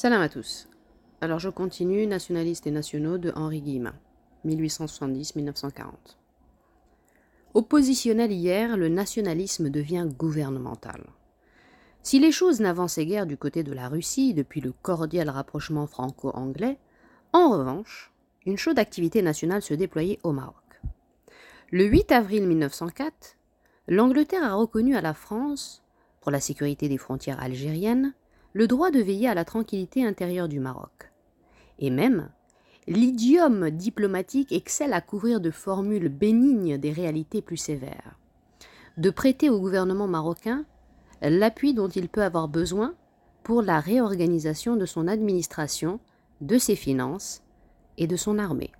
Salam à tous. Alors je continue Nationalistes et nationaux de Henri Guillemin, 1870-1940. Oppositionnel hier, le nationalisme devient gouvernemental. Si les choses n'avançaient guère du côté de la Russie depuis le cordial rapprochement franco-anglais, en revanche, une chaude activité nationale se déployait au Maroc. Le 8 avril 1904, l'Angleterre a reconnu à la France, pour la sécurité des frontières algériennes, le droit de veiller à la tranquillité intérieure du Maroc. Et même, l'idiome diplomatique excelle à couvrir de formules bénignes des réalités plus sévères. De prêter au gouvernement marocain l'appui dont il peut avoir besoin pour la réorganisation de son administration, de ses finances et de son armée.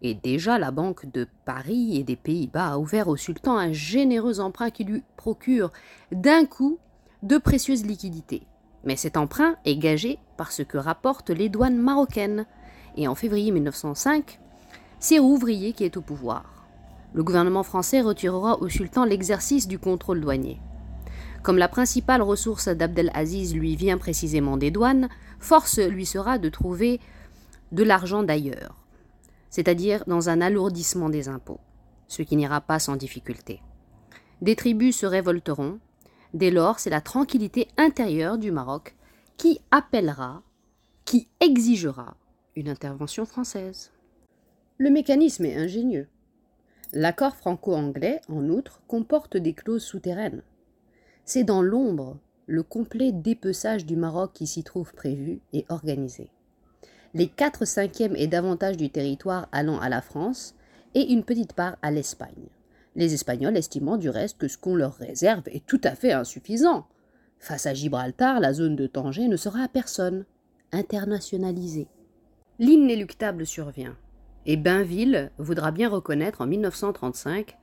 Et déjà la Banque de Paris et des Pays-Bas a ouvert au sultan un généreux emprunt qui lui procure d'un coup de précieuses liquidités. Mais cet emprunt est gagé par ce que rapportent les douanes marocaines. Et en février 1905, c'est Rouvrier qui est au pouvoir. Le gouvernement français retirera au sultan l'exercice du contrôle douanier. Comme la principale ressource d'Abdelaziz lui vient précisément des douanes, force lui sera de trouver de l'argent d'ailleurs c'est-à-dire dans un alourdissement des impôts, ce qui n'ira pas sans difficulté. Des tribus se révolteront, dès lors c'est la tranquillité intérieure du Maroc qui appellera, qui exigera une intervention française. Le mécanisme est ingénieux. L'accord franco-anglais, en outre, comporte des clauses souterraines. C'est dans l'ombre le complet dépeçage du Maroc qui s'y trouve prévu et organisé les 4 cinquièmes et davantage du territoire allant à la France et une petite part à l'Espagne. Les Espagnols estimant du reste que ce qu'on leur réserve est tout à fait insuffisant. Face à Gibraltar, la zone de Tanger ne sera à personne, internationalisée. L'inéluctable survient, et Bainville voudra bien reconnaître en 1935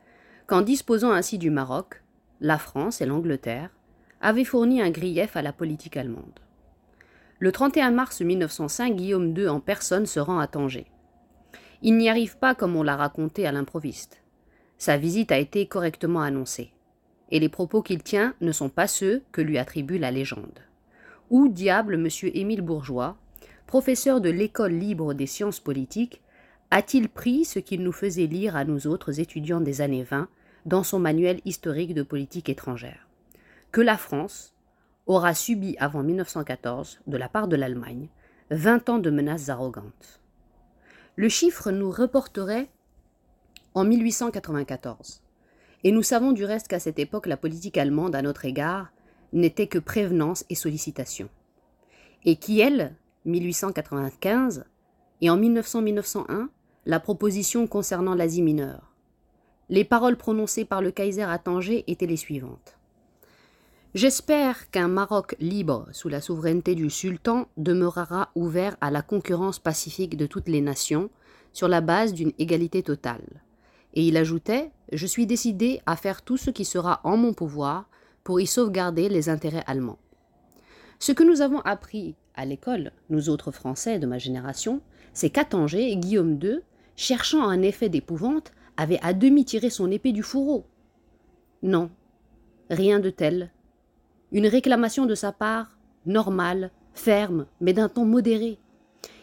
qu'en disposant ainsi du Maroc, la France et l'Angleterre avaient fourni un grief à la politique allemande. Le 31 mars 1905, Guillaume II en personne se rend à Tanger. Il n'y arrive pas comme on l'a raconté à l'improviste. Sa visite a été correctement annoncée. Et les propos qu'il tient ne sont pas ceux que lui attribue la légende. Où diable M. Émile Bourgeois, professeur de l'École libre des sciences politiques, a-t-il pris ce qu'il nous faisait lire à nous autres étudiants des années 20 dans son manuel historique de politique étrangère? Que la France, aura subi avant 1914, de la part de l'Allemagne, 20 ans de menaces arrogantes. Le chiffre nous reporterait en 1894. Et nous savons du reste qu'à cette époque, la politique allemande à notre égard n'était que prévenance et sollicitation. Et qui, elle, 1895, et en 1900-1901, la proposition concernant l'Asie mineure. Les paroles prononcées par le Kaiser à Tanger étaient les suivantes. J'espère qu'un Maroc libre sous la souveraineté du sultan demeurera ouvert à la concurrence pacifique de toutes les nations sur la base d'une égalité totale. Et il ajoutait Je suis décidé à faire tout ce qui sera en mon pouvoir pour y sauvegarder les intérêts allemands. Ce que nous avons appris à l'école, nous autres Français de ma génération, c'est qu'à Tanger, Guillaume II, cherchant un effet d'épouvante, avait à demi tiré son épée du fourreau. Non, rien de tel une réclamation de sa part, normale, ferme, mais d'un ton modéré.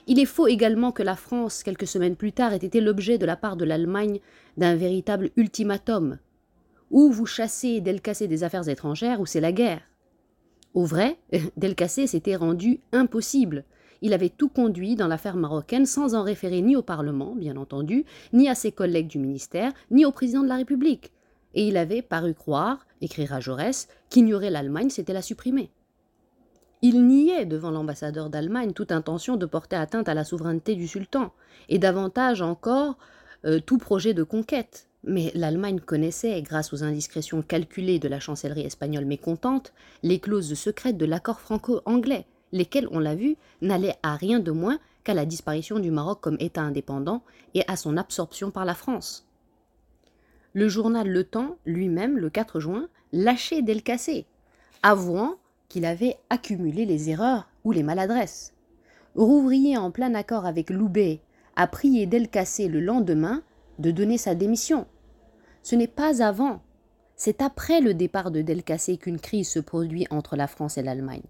Il est faux également que la France, quelques semaines plus tard, ait été l'objet de la part de l'Allemagne d'un véritable ultimatum. Ou vous chassez Delcassé des affaires étrangères, ou c'est la guerre. Au vrai, Delcassé s'était rendu impossible. Il avait tout conduit dans l'affaire marocaine sans en référer ni au Parlement, bien entendu, ni à ses collègues du ministère, ni au président de la République et il avait paru croire, écrira Jaurès, qu'ignorer l'Allemagne, c'était la supprimer. Il niait devant l'ambassadeur d'Allemagne toute intention de porter atteinte à la souveraineté du sultan, et davantage encore euh, tout projet de conquête. Mais l'Allemagne connaissait, grâce aux indiscrétions calculées de la chancellerie espagnole mécontente, les clauses secrètes de l'accord franco-anglais, lesquelles, on l'a vu, n'allaient à rien de moins qu'à la disparition du Maroc comme État indépendant et à son absorption par la France. Le journal Le Temps, lui-même, le 4 juin, lâchait Delcassé, avouant qu'il avait accumulé les erreurs ou les maladresses. Rouvrier, en plein accord avec Loubet, a prié Delcassé le lendemain de donner sa démission. Ce n'est pas avant, c'est après le départ de Delcassé qu'une crise se produit entre la France et l'Allemagne.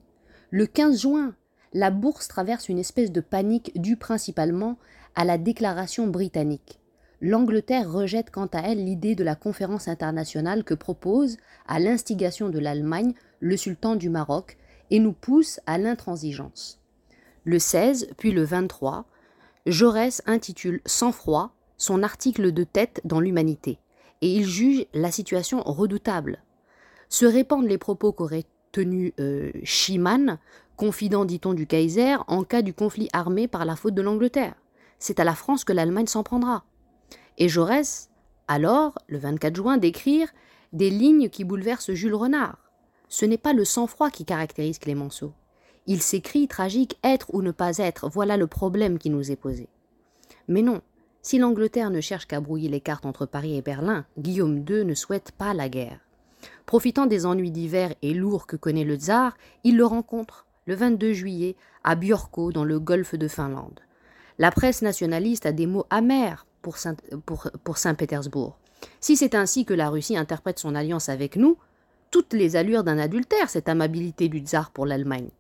Le 15 juin, la bourse traverse une espèce de panique due principalement à la déclaration britannique. L'Angleterre rejette quant à elle l'idée de la conférence internationale que propose, à l'instigation de l'Allemagne, le sultan du Maroc, et nous pousse à l'intransigeance. Le 16, puis le 23, Jaurès intitule Sans froid son article de tête dans l'Humanité, et il juge la situation redoutable. Se répandent les propos qu'aurait tenus euh, Schimann, confident, dit-on, du Kaiser, en cas du conflit armé par la faute de l'Angleterre. C'est à la France que l'Allemagne s'en prendra. Et Jaurès, alors, le 24 juin, d'écrire des lignes qui bouleversent Jules Renard. Ce n'est pas le sang-froid qui caractérise Clémenceau. Il s'écrit tragique être ou ne pas être, voilà le problème qui nous est posé. Mais non, si l'Angleterre ne cherche qu'à brouiller les cartes entre Paris et Berlin, Guillaume II ne souhaite pas la guerre. Profitant des ennuis d'hiver et lourds que connaît le tsar, il le rencontre le 22 juillet à Bjorko dans le golfe de Finlande. La presse nationaliste a des mots amers pour Saint-Pétersbourg. si c'est ainsi que la Russie interprète son alliance avec nous, toutes les allures d'un adultère, cette amabilité du tsar pour l'Allemagne.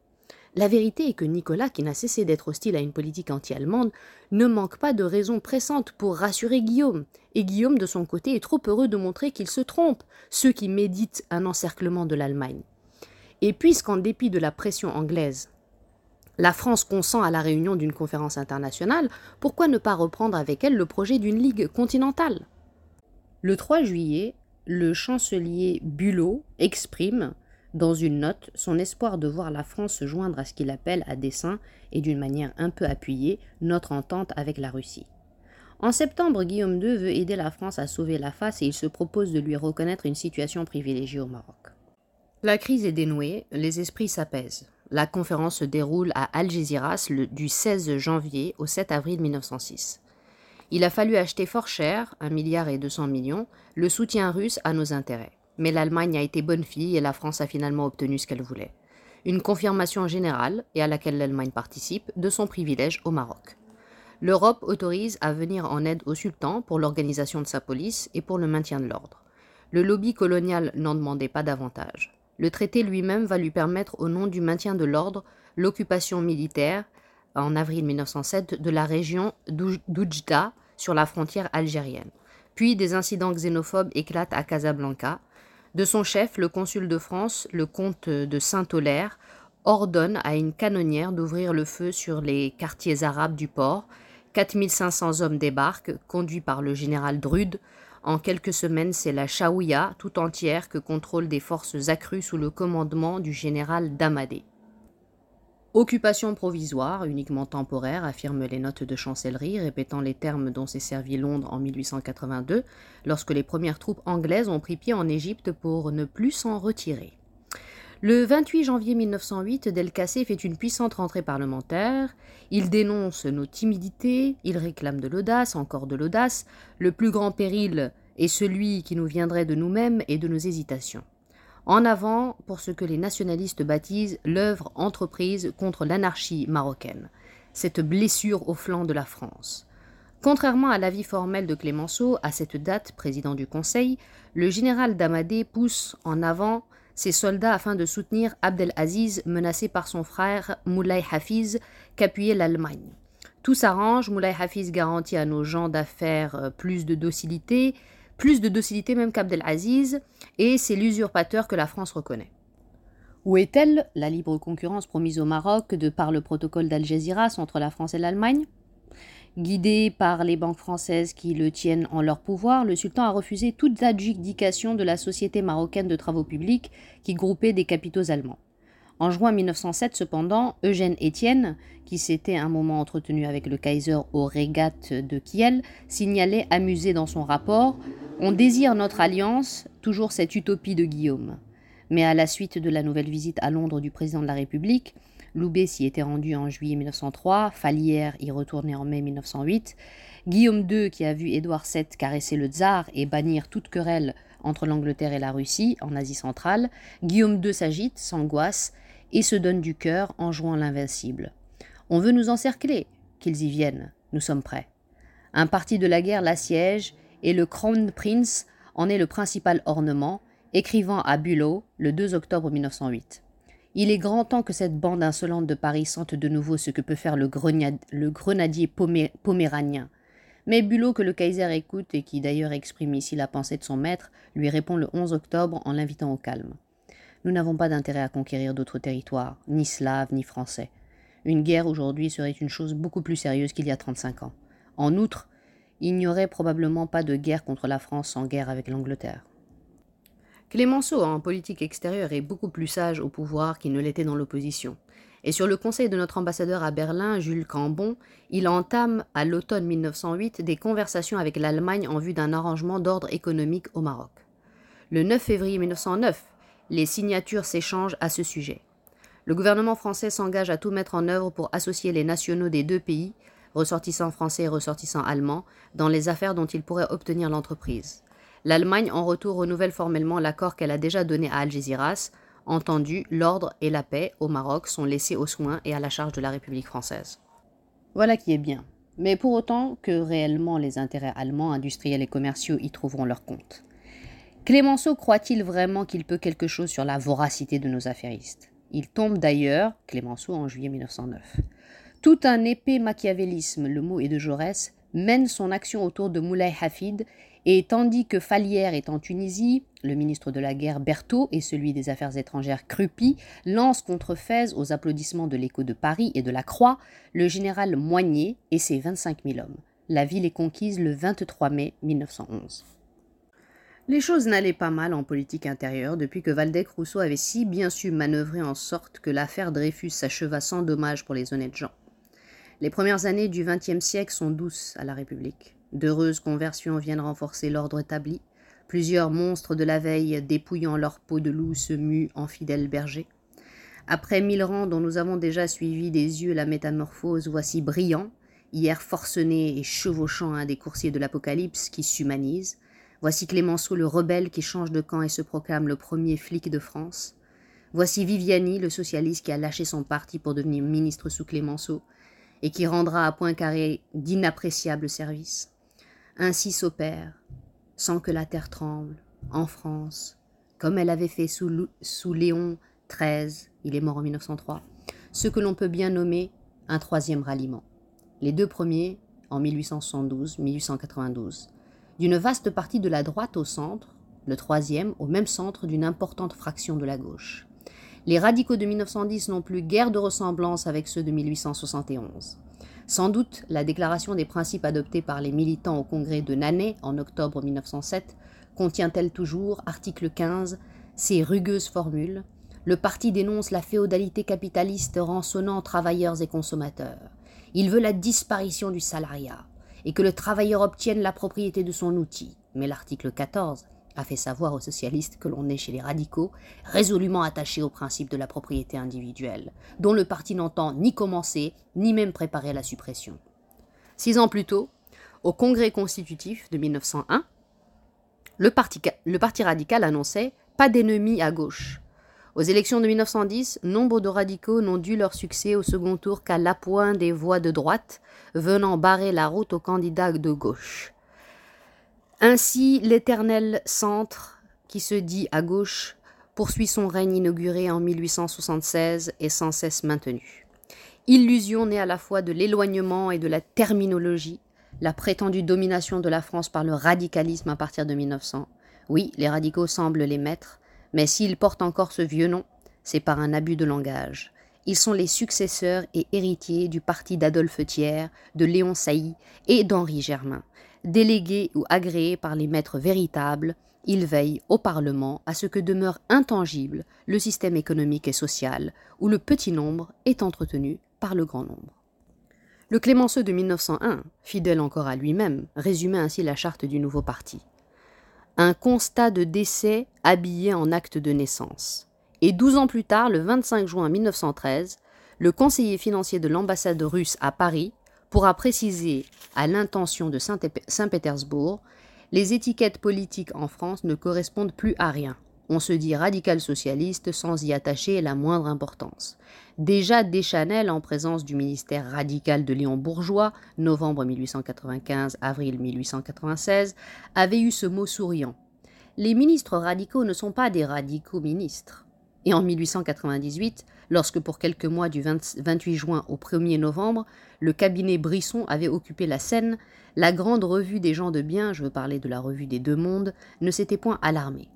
La vérité est que Nicolas, qui n'a cessé d'être hostile à une politique anti-allemande, ne manque pas de raisons pressantes pour rassurer Guillaume, et Guillaume, de son côté, est trop heureux de montrer qu'il se trompe, ceux qui méditent un encerclement de l'Allemagne. Et puisqu'en dépit de la pression anglaise, la France consent à la réunion d'une conférence internationale, pourquoi ne pas reprendre avec elle le projet d'une ligue continentale? Le 3 juillet, le chancelier Bulot exprime dans une note son espoir de voir la France se joindre à ce qu'il appelle à dessein et d'une manière un peu appuyée notre entente avec la Russie. En septembre, Guillaume II veut aider la France à sauver la face et il se propose de lui reconnaître une situation privilégiée au Maroc. La crise est dénouée, les esprits s'apaisent. La conférence se déroule à Algeciras du 16 janvier au 7 avril 1906. Il a fallu acheter fort cher, un milliard et 200 millions, le soutien russe à nos intérêts mais l'Allemagne a été bonne fille et la France a finalement obtenu ce qu'elle voulait. Une confirmation générale, et à laquelle l'Allemagne participe, de son privilège au Maroc. L'Europe autorise à venir en aide au sultan pour l'organisation de sa police et pour le maintien de l'ordre. Le lobby colonial n'en demandait pas davantage. Le traité lui-même va lui permettre, au nom du maintien de l'ordre, l'occupation militaire, en avril 1907, de la région d'Oujda sur la frontière algérienne. Puis des incidents xénophobes éclatent à Casablanca, de son chef, le consul de France, le comte de Saint-Aulaire, ordonne à une canonnière d'ouvrir le feu sur les quartiers arabes du port. 4500 hommes débarquent, conduits par le général Drude. En quelques semaines, c'est la Chaouia tout entière que contrôlent des forces accrues sous le commandement du général Damadé. Occupation provisoire, uniquement temporaire, affirment les notes de chancellerie, répétant les termes dont s'est servi Londres en 1882, lorsque les premières troupes anglaises ont pris pied en Égypte pour ne plus s'en retirer. Le 28 janvier 1908, Delcassé fait une puissante rentrée parlementaire. Il dénonce nos timidités, il réclame de l'audace, encore de l'audace. Le plus grand péril est celui qui nous viendrait de nous-mêmes et de nos hésitations. En avant pour ce que les nationalistes baptisent l'œuvre entreprise contre l'anarchie marocaine, cette blessure au flanc de la France. Contrairement à l'avis formel de Clémenceau, à cette date président du Conseil, le général Damadé pousse en avant ses soldats afin de soutenir Abdelaziz menacé par son frère Moulay Hafiz qu'appuyait l'Allemagne. Tout s'arrange, Moulay Hafiz garantit à nos gens d'affaires euh, plus de docilité, plus de docilité même qu'Abdelaziz, et c'est l'usurpateur que la France reconnaît. Où est-elle, la libre concurrence promise au Maroc de par le protocole d'Algésiras entre la France et l'Allemagne? Guidé par les banques françaises qui le tiennent en leur pouvoir, le sultan a refusé toute adjudication de la Société marocaine de travaux publics qui groupait des capitaux allemands. En juin 1907, cependant, Eugène Étienne, qui s'était un moment entretenu avec le Kaiser aux régates de Kiel, signalait amusé dans son rapport On désire notre alliance, toujours cette utopie de Guillaume. Mais à la suite de la nouvelle visite à Londres du président de la République, Loubet s'y était rendu en juillet 1903, Falière y retournait en mai 1908, Guillaume II, qui a vu Édouard VII caresser le tsar et bannir toute querelle entre l'Angleterre et la Russie en Asie centrale, Guillaume II s'agite, s'angoisse et se donne du cœur en jouant l'invincible. On veut nous encercler, qu'ils y viennent, nous sommes prêts. Un parti de la guerre l'assiège et le Crown Prince en est le principal ornement, écrivant à Bülow le 2 octobre 1908. Il est grand temps que cette bande insolente de Paris sente de nouveau ce que peut faire le, grenadier poméranien. Mais Bulot, que le Kaiser écoute et qui d'ailleurs exprime ici la pensée de son maître, lui répond le 11 octobre en l'invitant au calme. Nous n'avons pas d'intérêt à conquérir d'autres territoires, ni slaves, ni français. Une guerre aujourd'hui serait une chose beaucoup plus sérieuse qu'il y a 35 ans. En outre, il n'y aurait probablement pas de guerre contre la France sans guerre avec l'Angleterre. Clémenceau, en politique extérieure, est beaucoup plus sage au pouvoir qu'il ne l'était dans l'opposition. Et sur le conseil de notre ambassadeur à Berlin, Jules Cambon, il entame à l'automne 1908 des conversations avec l'Allemagne en vue d'un arrangement d'ordre économique au Maroc. Le 9 février 1909, les signatures s'échangent à ce sujet. Le gouvernement français s'engage à tout mettre en œuvre pour associer les nationaux des deux pays, ressortissants français et ressortissants allemands, dans les affaires dont ils pourraient obtenir l'entreprise. L'Allemagne, en retour, renouvelle formellement l'accord qu'elle a déjà donné à Algésiras. Entendu, l'ordre et la paix au Maroc sont laissés aux soins et à la charge de la République française. Voilà qui est bien. Mais pour autant que réellement les intérêts allemands, industriels et commerciaux y trouveront leur compte? Clémenceau croit-il vraiment qu'il peut quelque chose sur la voracité de nos affairistes? Il tombe d'ailleurs, Clémenceau en juillet 1909. Tout un épais machiavélisme, le mot est de Jaurès, mène son action autour de Moulay Hafid, et tandis que Falière est en Tunisie, le ministre de la guerre Berthaud et celui des Affaires étrangères Crupi lancent contre Fès aux applaudissements de l'écho de Paris et de la Croix le général Moignet et ses 25 000 hommes. La ville est conquise le 23 mai 1911. Les choses n'allaient pas mal en politique intérieure depuis que Waldeck-Rousseau avait si bien su manœuvrer en sorte que l'affaire Dreyfus s'acheva sans dommage pour les honnêtes gens. Les premières années du XXe siècle sont douces à la République. D'heureuses conversions viennent renforcer l'ordre établi. Plusieurs monstres de la veille, dépouillant leur peau de loup, se muent en fidèles bergers. Après mille rangs dont nous avons déjà suivi des yeux la métamorphose, voici brillant, hier forcené et chevauchant un des coursiers de l'Apocalypse qui s'humanise, Voici Clémenceau le rebelle qui change de camp et se proclame le premier flic de France. Voici Viviani, le socialiste qui a lâché son parti pour devenir ministre sous Clémenceau et qui rendra à Poincaré d'inappréciables services. Ainsi s'opère, sans que la terre tremble, en France, comme elle avait fait sous, sous Léon XIII, il est mort en 1903, ce que l'on peut bien nommer un troisième ralliement. Les deux premiers en 1872-1892 d'une vaste partie de la droite au centre, le troisième au même centre d'une importante fraction de la gauche. Les radicaux de 1910 n'ont plus guère de ressemblance avec ceux de 1871. Sans doute, la déclaration des principes adoptés par les militants au congrès de Nanay en octobre 1907 contient-elle toujours, article 15, ces rugueuses formules? Le parti dénonce la féodalité capitaliste rançonnant travailleurs et consommateurs. Il veut la disparition du salariat et que le travailleur obtienne la propriété de son outil. Mais l'article 14 a fait savoir aux socialistes que l'on est chez les radicaux résolument attachés au principe de la propriété individuelle, dont le parti n'entend ni commencer, ni même préparer la suppression. Six ans plus tôt, au Congrès constitutif de 1901, le parti, radical annonçait Pas d'ennemis à gauche. Aux élections de 1910, nombre de radicaux n'ont dû leur succès au second tour qu'à l'appoint des voix de droite, venant barrer la route aux candidats de gauche. Ainsi, l'éternel centre, qui se dit à gauche, poursuit son règne inauguré en 1876 et sans cesse maintenu. Illusion née à la fois de l'éloignement et de la terminologie, la prétendue domination de la France par le radicalisme à partir de 1900. Oui, les radicaux semblent les maîtres, mais s'ils portent encore ce vieux nom, c'est par un abus de langage. Ils sont les successeurs et héritiers du parti d'Adolphe Thiers, de Léon Sailly et d'Henri Germain. Délégués ou agréés par les maîtres véritables, ils veillent au Parlement à ce que demeure intangible le système économique et social, où le petit nombre est entretenu par le grand nombre. Le Clémenceau de 1901, fidèle encore à lui-même, résumait ainsi la charte du nouveau parti un constat de décès habillé en acte de naissance. Et douze ans plus tard, le 25 juin 1913, le conseiller financier de l'ambassade russe à Paris pourra préciser à l'intention de Saint-Pétersbourg les étiquettes politiques en France ne correspondent plus à rien. On se dit radical socialiste sans y attacher la moindre importance. Déjà Deschanel, en présence du ministère radical de Léon Bourgeois, novembre 1895, avril 1896, avait eu ce mot souriant. Les ministres radicaux ne sont pas des radicaux ministres. Et en 1898, lorsque pour quelques mois du 28 juin au 1er novembre, le cabinet Brisson avait occupé la scène, la grande revue des gens de bien, je veux parler de la revue des deux mondes, ne s'était point alarmée.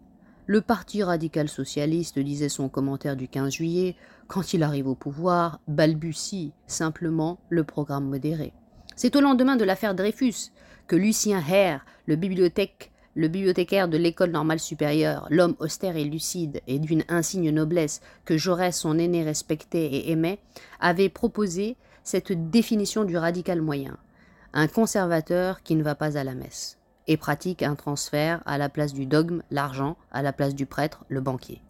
Le Parti radical socialiste, disait son commentaire du 15 juillet, quand il arrive au pouvoir, balbutie simplement le programme modéré. C'est au lendemain de l'affaire Dreyfus que Lucien Hare, le le bibliothécaire de l'école normale supérieure, l'homme austère et lucide et d'une insigne noblesse que Jaurès, son aîné, respectait et aimait, avait proposé cette définition du radical moyen. Un conservateur qui ne va pas à la messe et pratique un transfert à la place du dogme, l'argent, à la place du prêtre, le banquier.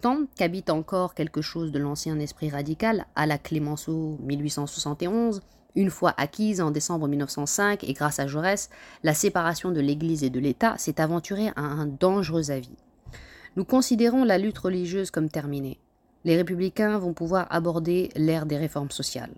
Temps qu'habite encore quelque chose de l'ancien esprit radical à la Clémenceau 1871, une fois acquise en décembre 1905 et grâce à Jaurès, la séparation de l'Église et de l'État s'est aventurée à un dangereux avis. Nous considérons la lutte religieuse comme terminée. Les républicains vont pouvoir aborder l'ère des réformes sociales.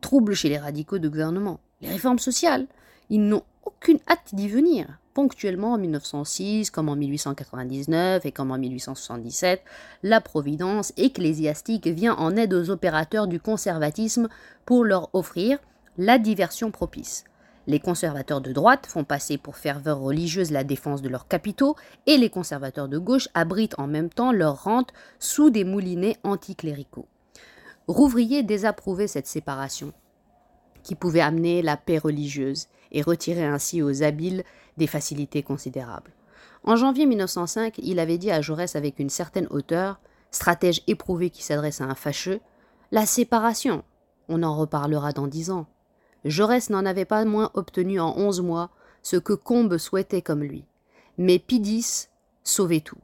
Trouble chez les radicaux de gouvernement. Les réformes sociales Ils n'ont aucune hâte d'y venir. Ponctuellement en 1906, comme en 1899 et comme en 1877, la Providence ecclésiastique vient en aide aux opérateurs du conservatisme pour leur offrir la diversion propice. Les conservateurs de droite font passer pour ferveur religieuse la défense de leurs capitaux et les conservateurs de gauche abritent en même temps leur rente sous des moulinets anticléricaux. Rouvrier désapprouvait cette séparation qui pouvait amener la paix religieuse et retirer ainsi aux habiles des facilités considérables. En janvier 1905, il avait dit à Jaurès avec une certaine hauteur, stratège éprouvé qui s'adresse à un fâcheux, La séparation. On en reparlera dans dix ans. Jaurès n'en avait pas moins obtenu en onze mois ce que Combes souhaitait comme lui. Mais Pidis sauvait tout.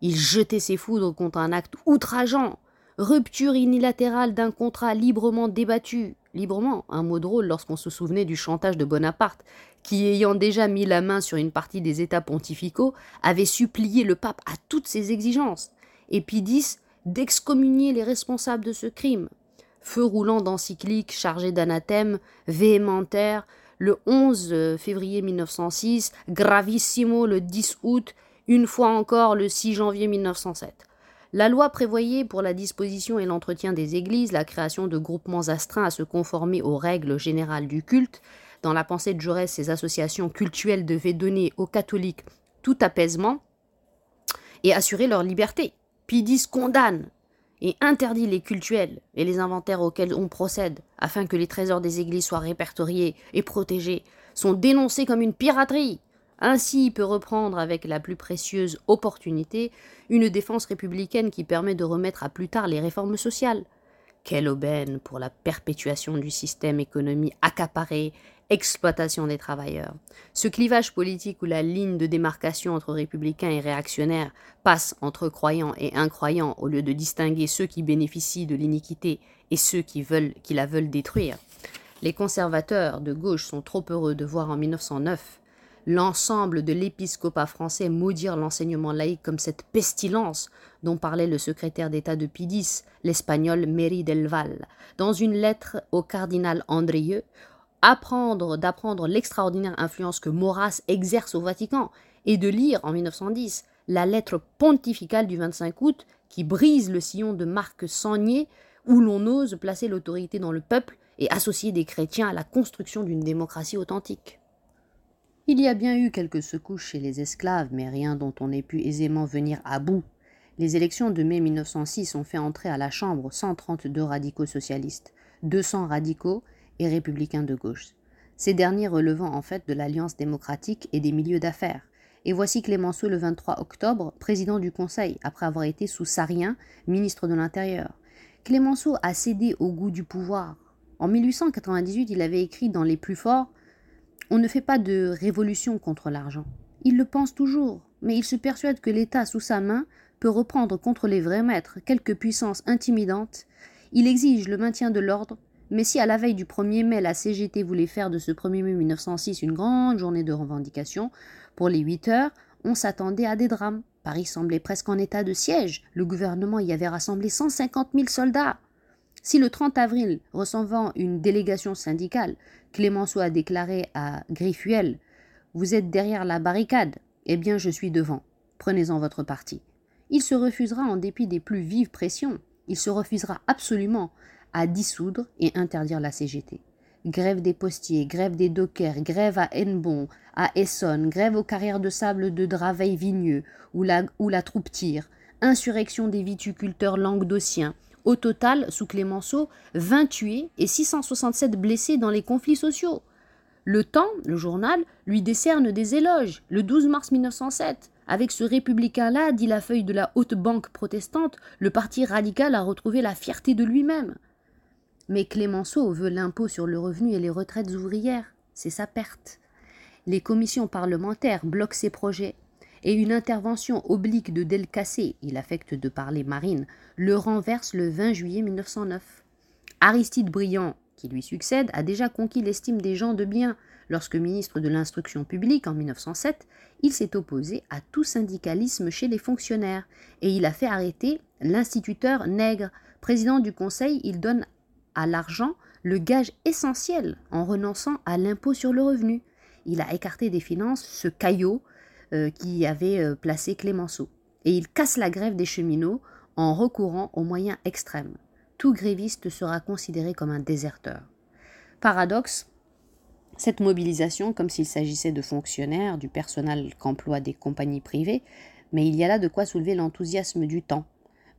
Il jetait ses foudres contre un acte outrageant, rupture unilatérale d'un contrat librement débattu, librement, un mot drôle lorsqu'on se souvenait du chantage de Bonaparte, qui, ayant déjà mis la main sur une partie des États pontificaux, avait supplié le pape à toutes ses exigences, et Pidis d'excommunier les responsables de ce crime. Feu roulant d'encycliques chargées d'anathèmes véhémentaires, le 11 février 1906, gravissimo le 10 août, une fois encore le 6 janvier 1907. La loi prévoyait pour la disposition et l'entretien des églises la création de groupements astreints à se conformer aux règles générales du culte. Dans la pensée de Jaurès, ces associations cultuelles devaient donner aux catholiques tout apaisement et assurer leur liberté. Pidis condamne et interdit les cultuels et les inventaires auxquels on procède afin que les trésors des églises soient répertoriés et protégés sont dénoncés comme une piraterie. Ainsi peut reprendre avec la plus précieuse opportunité une défense républicaine qui permet de remettre à plus tard les réformes sociales. Quelle aubaine pour la perpétuation du système économique accaparé, exploitation des travailleurs. Ce clivage politique où la ligne de démarcation entre républicains et réactionnaires passe entre croyants et incroyants au lieu de distinguer ceux qui bénéficient de l'iniquité et ceux qui, veulent, qui la veulent détruire. Les conservateurs de gauche sont trop heureux de voir en 1909 l'ensemble de l'épiscopat français maudire l'enseignement laïque comme cette pestilence dont parlait le secrétaire d'État de Pidis, l'espagnol Méry del Val, dans une lettre au cardinal Andrieux, apprendre d'apprendre l'extraordinaire influence que Maurras exerce au Vatican et de lire en 1910 la lettre pontificale du 25 août qui brise le sillon de Marc Sangnier où l'on ose placer l'autorité dans le peuple et associer des chrétiens à la construction d'une démocratie authentique. Il y a bien eu quelques secousses chez les esclaves, mais rien dont on ait pu aisément venir à bout. Les élections de mai 1906 ont fait entrer à la Chambre 132 radicaux socialistes, 200 radicaux et républicains de gauche. Ces derniers relevant en fait de l'Alliance démocratique et des milieux d'affaires. Et voici Clémenceau le 23 octobre, président du Conseil, après avoir été sous Sarien, ministre de l'Intérieur. Clémenceau a cédé au goût du pouvoir. En 1898, il avait écrit dans Les plus forts on ne fait pas de révolution contre l'argent. Il le pense toujours, mais il se persuade que l'État sous sa main peut reprendre contre les vrais maîtres quelque puissance intimidante. Il exige le maintien de l'ordre, mais si à la veille du 1er mai la CGT voulait faire de ce 1er mai 1906 une grande journée de revendication, pour les 8 heures, on s'attendait à des drames. Paris semblait presque en état de siège. Le gouvernement y avait rassemblé 150 000 soldats. Si le 30 avril, recevant une délégation syndicale, Clémenceau a déclaré à Griffuel Vous êtes derrière la barricade Eh bien, je suis devant. Prenez-en votre parti. il se refusera en dépit des plus vives pressions, il se refusera absolument à dissoudre et interdire la CGT. Grève des postiers, grève des dockers, grève à Hennebon, à Essonne, grève aux carrières de sable de Draveil-Vigneux, où la, où la troupe tire, insurrection des viticulteurs languedociens. Au total, sous Clémenceau, 20 tués et 667 blessés dans les conflits sociaux. Le Temps, le journal, lui décerne des éloges le 12 mars 1907. Avec ce républicain-là, dit la feuille de la haute banque protestante, le parti radical a retrouvé la fierté de lui-même. Mais Clémenceau veut l'impôt sur le revenu et les retraites ouvrières. C'est sa perte. Les commissions parlementaires bloquent ses projets. Et une intervention oblique de Delcassé, il affecte de parler marine, le renverse le 20 juillet 1909. Aristide Briand, qui lui succède, a déjà conquis l'estime des gens de bien. Lorsque ministre de l'Instruction publique en 1907, il s'est opposé à tout syndicalisme chez les fonctionnaires et il a fait arrêter l'instituteur Nègre. Président du Conseil, il donne à l'argent le gage essentiel en renonçant à l'impôt sur le revenu. Il a écarté des finances ce caillot qui avait euh, placé Clémenceau. Et il casse la grève des cheminots en recourant aux moyens extrêmes. Tout gréviste sera considéré comme un déserteur. Paradoxe, cette mobilisation, comme s'il s'agissait de fonctionnaires, du personnel qu'emploient des compagnies privées, mais il y a là de quoi soulever l'enthousiasme du temps.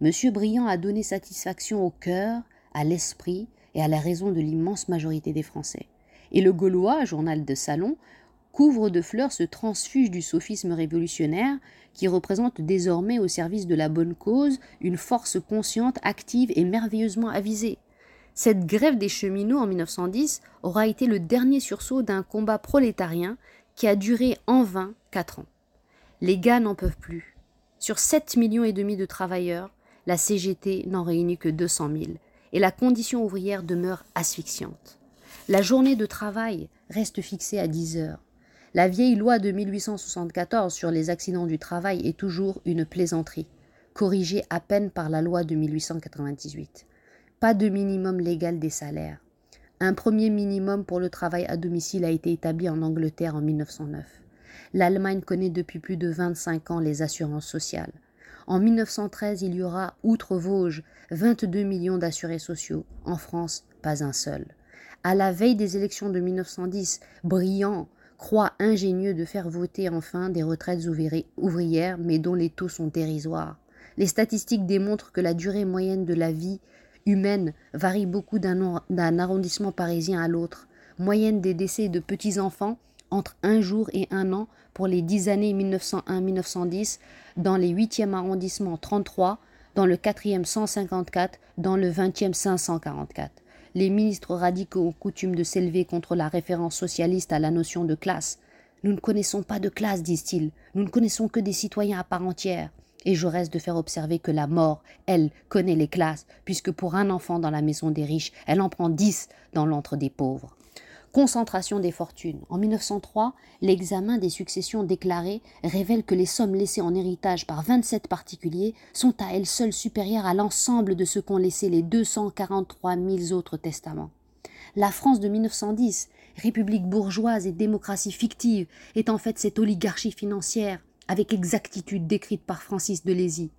Monsieur Briand a donné satisfaction au cœur, à l'esprit et à la raison de l'immense majorité des Français. Et le Gaulois, journal de salon, couvre de fleurs ce transfuge du sophisme révolutionnaire qui représente désormais au service de la bonne cause une force consciente, active et merveilleusement avisée. Cette grève des cheminots en 1910 aura été le dernier sursaut d'un combat prolétarien qui a duré en vain quatre ans. Les gars n'en peuvent plus. Sur 7 millions et demi de travailleurs, la CGT n'en réunit que 200 000 et la condition ouvrière demeure asphyxiante. La journée de travail reste fixée à 10 heures. La vieille loi de 1874 sur les accidents du travail est toujours une plaisanterie, corrigée à peine par la loi de 1898. Pas de minimum légal des salaires. Un premier minimum pour le travail à domicile a été établi en Angleterre en 1909. L'Allemagne connaît depuis plus de 25 ans les assurances sociales. En 1913, il y aura, outre Vosges, 22 millions d'assurés sociaux. En France, pas un seul. À la veille des élections de 1910, Briand croit ingénieux de faire voter enfin des retraites ouvrières, mais dont les taux sont dérisoires. Les statistiques démontrent que la durée moyenne de la vie humaine varie beaucoup d'un arrondissement parisien à l'autre. Moyenne des décès de petits-enfants entre un jour et un an pour les dix années 1901-1910, dans les 8e arrondissements 33, dans le 4e 154, dans le 20e 544. Les ministres radicaux ont coutume de s'élever contre la référence socialiste à la notion de classe. Nous ne connaissons pas de classe, disent-ils, nous ne connaissons que des citoyens à part entière. Et je reste de faire observer que la mort, elle, connaît les classes, puisque pour un enfant dans la maison des riches, elle en prend dix dans l'antre des pauvres. Concentration des fortunes. En 1903, l'examen des successions déclarées révèle que les sommes laissées en héritage par 27 particuliers sont à elles seules supérieures à l'ensemble de ce qu'ont laissé les 243 000 autres testaments. La France de 1910, république bourgeoise et démocratie fictive, est en fait cette oligarchie financière, avec exactitude décrite par Francis de Lézy,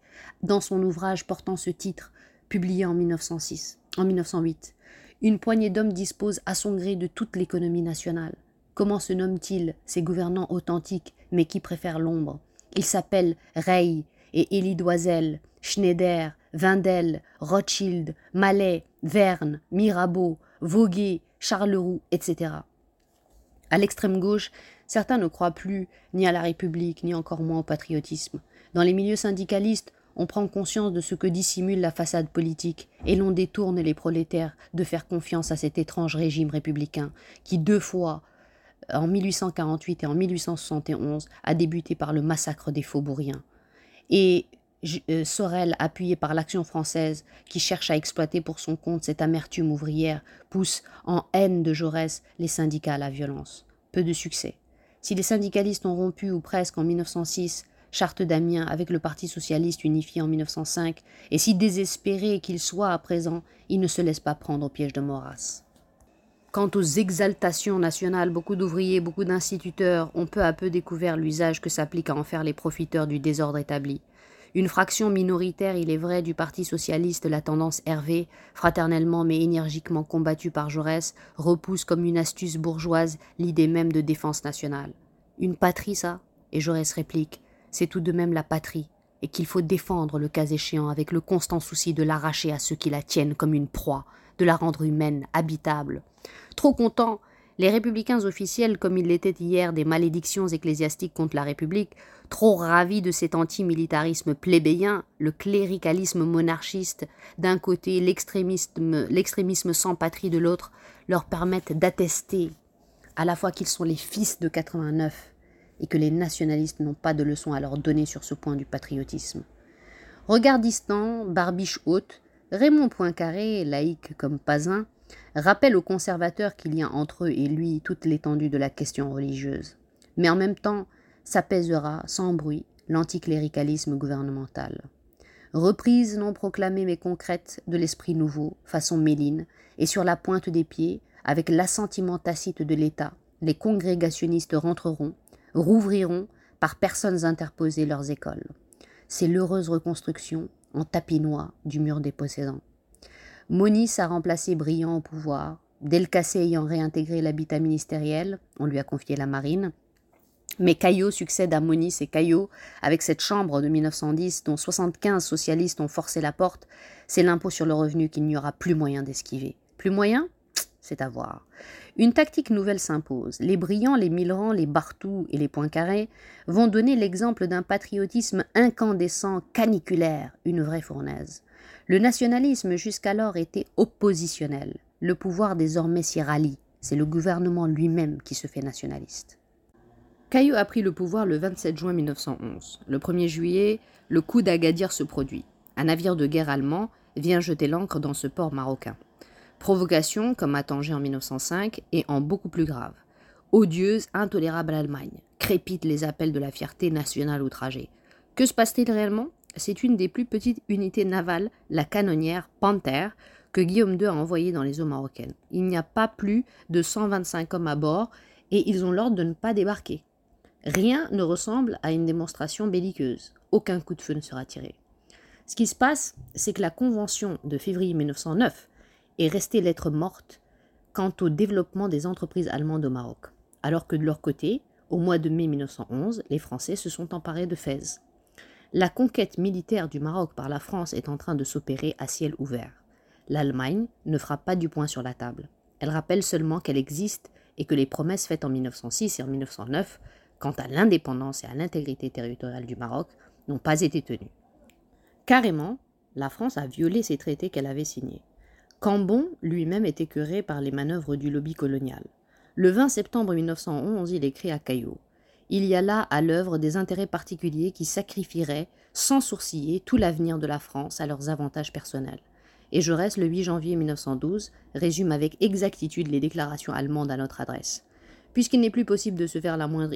dans son ouvrage portant ce titre, publié en 1906, en 1908. Une poignée d'hommes dispose à son gré de toute l'économie nationale. Comment se nomment-ils, ces gouvernants authentiques, mais qui préfèrent l'ombre? Ils s'appellent Rey et Élie Doisel, Schneider, Vindel, Rothschild, Mallet, Verne, Mirabeau, Voguet, Charleroux, etc. À l'extrême gauche, certains ne croient plus ni à la République, ni encore moins au patriotisme. Dans les milieux syndicalistes, on prend conscience de ce que dissimule la façade politique, et l'on détourne les prolétaires de faire confiance à cet étrange régime républicain, qui deux fois, en 1848 et en 1871, a débuté par le massacre des faubouriens. Et euh, Sorel, appuyé par l'action française, qui cherche à exploiter pour son compte cette amertume ouvrière, pousse en haine de Jaurès les syndicats à la violence. Peu de succès. Si les syndicalistes ont rompu ou presque en 1906 charte d'Amiens avec le Parti socialiste unifié en 1905, et si désespéré qu'il soit à présent, il ne se laisse pas prendre au piège de Maurras. Quant aux exaltations nationales, beaucoup d'ouvriers, beaucoup d'instituteurs ont peu à peu découvert l'usage que s'applique à en faire les profiteurs du désordre établi. Une fraction minoritaire, il est vrai, du Parti socialiste, la tendance Hervé, fraternellement mais énergiquement combattue par Jaurès, repousse comme une astuce bourgeoise l'idée même de défense nationale. Une patrie, ça? Et Jaurès réplique c'est tout de même la patrie, et qu'il faut défendre le cas échéant avec le constant souci de l'arracher à ceux qui la tiennent comme une proie, de la rendre humaine, habitable. Trop content, les républicains officiels, comme ils l'étaient hier des malédictions ecclésiastiques contre la République, trop ravis de cet antimilitarisme plébéien, le cléricalisme monarchiste d'un côté, l'extrémisme, l'extrémisme sans patrie de l'autre, leur permettent d'attester à la fois qu'ils sont les fils de 89 et que les nationalistes n'ont pas de leçon à leur donner sur ce point du patriotisme. Regard distant, barbiche haute, Raymond Poincaré, laïque comme pas un, rappelle aux conservateurs qu'il y a entre eux et lui toute l'étendue de la question religieuse. Mais en même temps, s'apaisera, sans bruit, l'anticléricalisme gouvernemental. Reprise non proclamée mais concrète de l'esprit nouveau, façon Méline, et sur la pointe des pieds, avec l'assentiment tacite de l'État, les congrégationnistes rentreront, rouvriront par personnes interposées leurs écoles. C'est l'heureuse reconstruction en tapinois du mur des possédants. Monis a remplacé Brillant au pouvoir. Delcassé ayant réintégré l'habitat ministériel, on lui a confié la marine. Mais Caillot succède à Monis et Caillot, avec cette chambre de 1910 dont 75 socialistes ont forcé la porte, c'est l'impôt sur le revenu qu'il n'y aura plus moyen d'esquiver. Plus moyen? À voir. Une tactique nouvelle s'impose. Les brillants, les Millerand, les Bartou et les Poincaré vont donner l'exemple d'un patriotisme incandescent, caniculaire, une vraie fournaise. Le nationalisme jusqu'alors était oppositionnel. Le pouvoir désormais s'y rallie. C'est le gouvernement lui-même qui se fait nationaliste. Caillot a pris le pouvoir le 27 juin 1911. Le 1er juillet, le coup d'Agadir se produit. Un navire de guerre allemand vient jeter l'ancre dans ce port marocain. Provocation, comme à Tanger en 1905, et en beaucoup plus grave. Odieuse, intolérable Allemagne. Crépitent les appels de la fierté nationale outragée. Que se passe-t-il réellement? C'est une des plus petites unités navales, la canonnière Panther, que Guillaume II a envoyée dans les eaux marocaines. Il n'y a pas plus de 125 hommes à bord et ils ont l'ordre de ne pas débarquer. Rien ne ressemble à une démonstration belliqueuse. Aucun coup de feu ne sera tiré. Ce qui se passe, c'est que la Convention de février 1909 est restée lettre morte quant au développement des entreprises allemandes au Maroc, alors que de leur côté, au mois de mai 1911, les Français se sont emparés de Fès. La conquête militaire du Maroc par la France est en train de s'opérer à ciel ouvert. L'Allemagne ne frappe pas du poing sur la table. Elle rappelle seulement qu'elle existe et que les promesses faites en 1906 et en 1909 quant à l'indépendance et à l'intégrité territoriale du Maroc n'ont pas été tenues. Carrément, la France a violé ces traités qu'elle avait signés. Cambon lui-même est écœuré par les manœuvres du lobby colonial. Le 20 septembre 1911, il écrit à Caillot Il y a là à l'œuvre des intérêts particuliers qui sacrifieraient, sans sourciller, tout l'avenir de la France à leurs avantages personnels. Et Jaurès, le 8 janvier 1912, résume avec exactitude les déclarations allemandes à notre adresse. Puisqu'il n'est plus possible de se faire la moindre